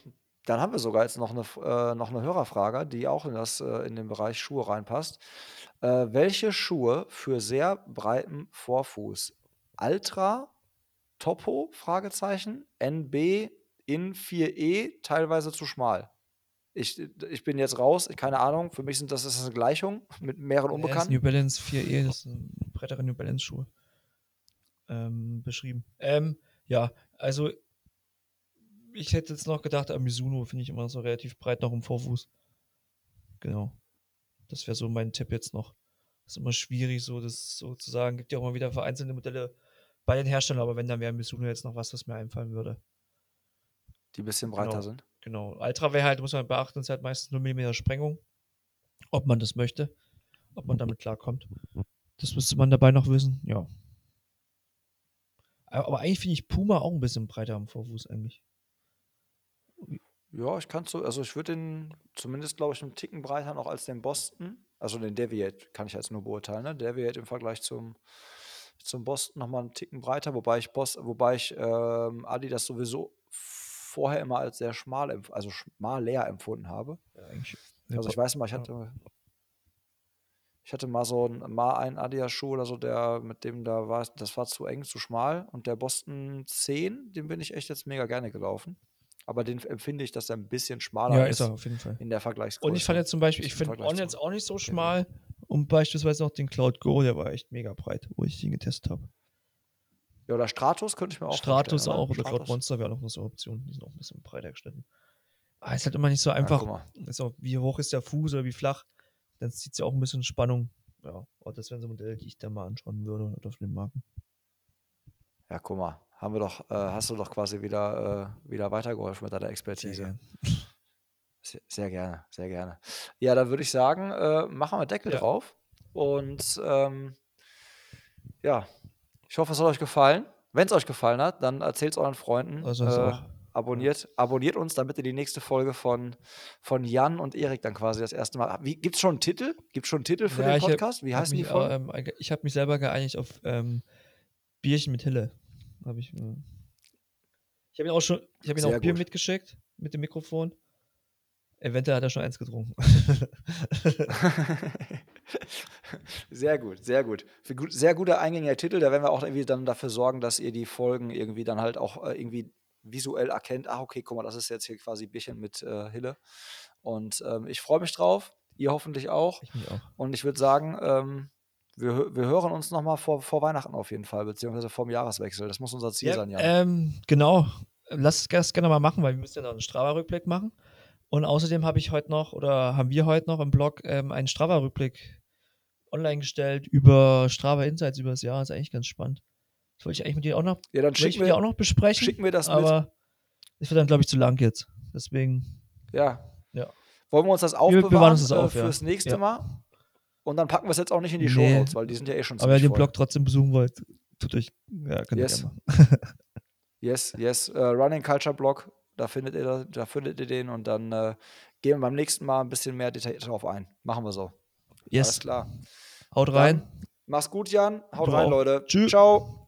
dann haben wir sogar jetzt noch eine, äh, noch eine Hörerfrage, die auch in, das, äh, in den Bereich Schuhe reinpasst. Äh, welche Schuhe für sehr breiten Vorfuß? Ultra, Topo, Fragezeichen, NB, in 4E, teilweise zu schmal. Ich, ich bin jetzt raus, keine Ahnung, für mich sind das, ist das eine Gleichung mit mehreren Ja, ist Unbekannten. New Balance 4E, das ein breitere New Balance Schuhe. Ähm, beschrieben. Ähm, ja, also ich hätte jetzt noch gedacht, Mizuno finde ich immer so relativ breit noch im Vorfuß. Genau. Das wäre so mein Tipp jetzt noch. Ist immer schwierig, so das so zu sagen. Gibt ja auch mal wieder vereinzelte Modelle bei den Herstellern, aber wenn, dann wäre Mizuno jetzt noch was, was mir einfallen würde. die ein bisschen breiter Genau. sind. Genau. Ultra wäre halt, muss man beachten, ist halt meistens 0 mm Sprengung. Ob man das möchte, ob man damit klarkommt. Das müsste man dabei noch wissen, ja. Aber eigentlich finde ich Puma auch ein bisschen breiter am Vorfuß eigentlich. Ja, ich kann so, also ich würde den zumindest, glaube ich, einen Ticken breiter noch als den Boston. Also den Deviate kann ich jetzt nur beurteilen, ne? Deviate im Vergleich zum, zum Boston nochmal einen Ticken breiter, wobei ich Bos, wobei ich ähm, Adidas sowieso vorher immer als sehr schmal, also schmal leer empfunden habe. Ja. Also ich weiß mal, ich hatte, ich hatte mal so ein, mal einen Adidas-Schuh oder so, der mit dem da war, das war zu eng, zu schmal. Und der Boston 10, den bin ich echt jetzt mega gerne gelaufen. Aber den empfinde ich, dass er ein bisschen schmaler Ja, ist, ist er auf jeden Fall. in der Vergleichsgröße. Und ich fand jetzt zum Beispiel, ich finde On jetzt auch nicht so schmal. Und beispielsweise noch den Cloud Go, der war echt mega breit, wo ich den getestet habe. ja, oder Stratus könnte ich mir auch Stratus auch oder Stratus. Cloud Monster wäre auch noch so eine Option. Die sind auch ein bisschen breiter geschnitten. Aber ist halt immer nicht so Ja, einfach. ist auch, wie hoch ist der Fuß oder wie flach. Dann zieht es ja auch ein bisschen Spannung. Ja, aber das wären so Modelle, die ich da mal anschauen würde auf den Marken. Ja, guck mal, haben wir doch, äh, hast du doch quasi wieder, äh, wieder weitergeholfen mit deiner Expertise. Sehr, sehr gerne, sehr gerne. Ja, dann würde ich sagen, äh, machen wir Deckel Ja. drauf. Und ähm, ja, ich hoffe, es hat euch gefallen. Wenn es euch gefallen hat, dann erzählt es euren Freunden. Also ist äh, abonniert, abonniert uns, damit ihr die nächste Folge von, von Jan und Erik dann quasi das erste Mal. Gibt es schon einen Titel? Gibt es schon einen Titel für Ja, den ich hab- Podcast? Wie heißen die Folgen? ähm, eige- ich habe mich selber geeinigt auf ähm, Bierchen mit Hille. Hab ich äh, ich habe ihn auch schon, ich habe ihn Sehr auch Bier gut. mitgeschickt mit dem Mikrofon. Eventuell hat er schon eins getrunken. sehr gut, sehr gut. Für gut. Sehr guter eingängiger Titel. Da werden wir auch irgendwie dann dafür sorgen, dass ihr die Folgen irgendwie dann halt auch äh, irgendwie visuell erkennt. Ah, okay, guck mal, das ist jetzt hier quasi Bierchen mit äh, Hille. Und ähm, ich freue mich drauf. Ihr hoffentlich auch. ich mich auch. Und ich würde sagen, ähm, wir, wir hören uns nochmal vor, vor Weihnachten auf jeden Fall, beziehungsweise vorm Jahreswechsel. Das muss unser Ziel Ja, sein, Jan. ähm, genau. Lass es das gerne mal machen, weil wir müssen ja noch einen Strava-Rückblick machen. Und außerdem habe ich heute noch, oder haben wir heute noch im Blog ähm, einen Strava-Rückblick online gestellt über Strava Insights über das Jahr. Das ist eigentlich ganz spannend. Das wollte ich eigentlich mit dir auch noch, ja, dann schicken mit dir auch wir, noch besprechen. schicken wir das mit. aber es wird dann, glaube ich, zu lang jetzt. Deswegen, Ja. Ja. Wollen wir uns das Wir aufbewahren bewahren uns das äh, auf, ja. fürs nächste Ja. Mal? Und dann packen wir es jetzt auch nicht in die Nee. Shownotes, weil die sind ja eh schon aber wenn ihr den. Blog trotzdem besuchen wollt, tut euch, ja, könnt Yes. ihr gerne machen. Yes, yes. Äh, Running Culture Blog, da findet ihr, da, findet ihr den und dann äh, gehen wir beim nächsten Mal ein bisschen mehr detailliert drauf ein. Machen wir so. Alles Yes, klar. haut rein. Dann, mach's gut, Jan. Haut Du rein. Leute. Tschüss. Ciao.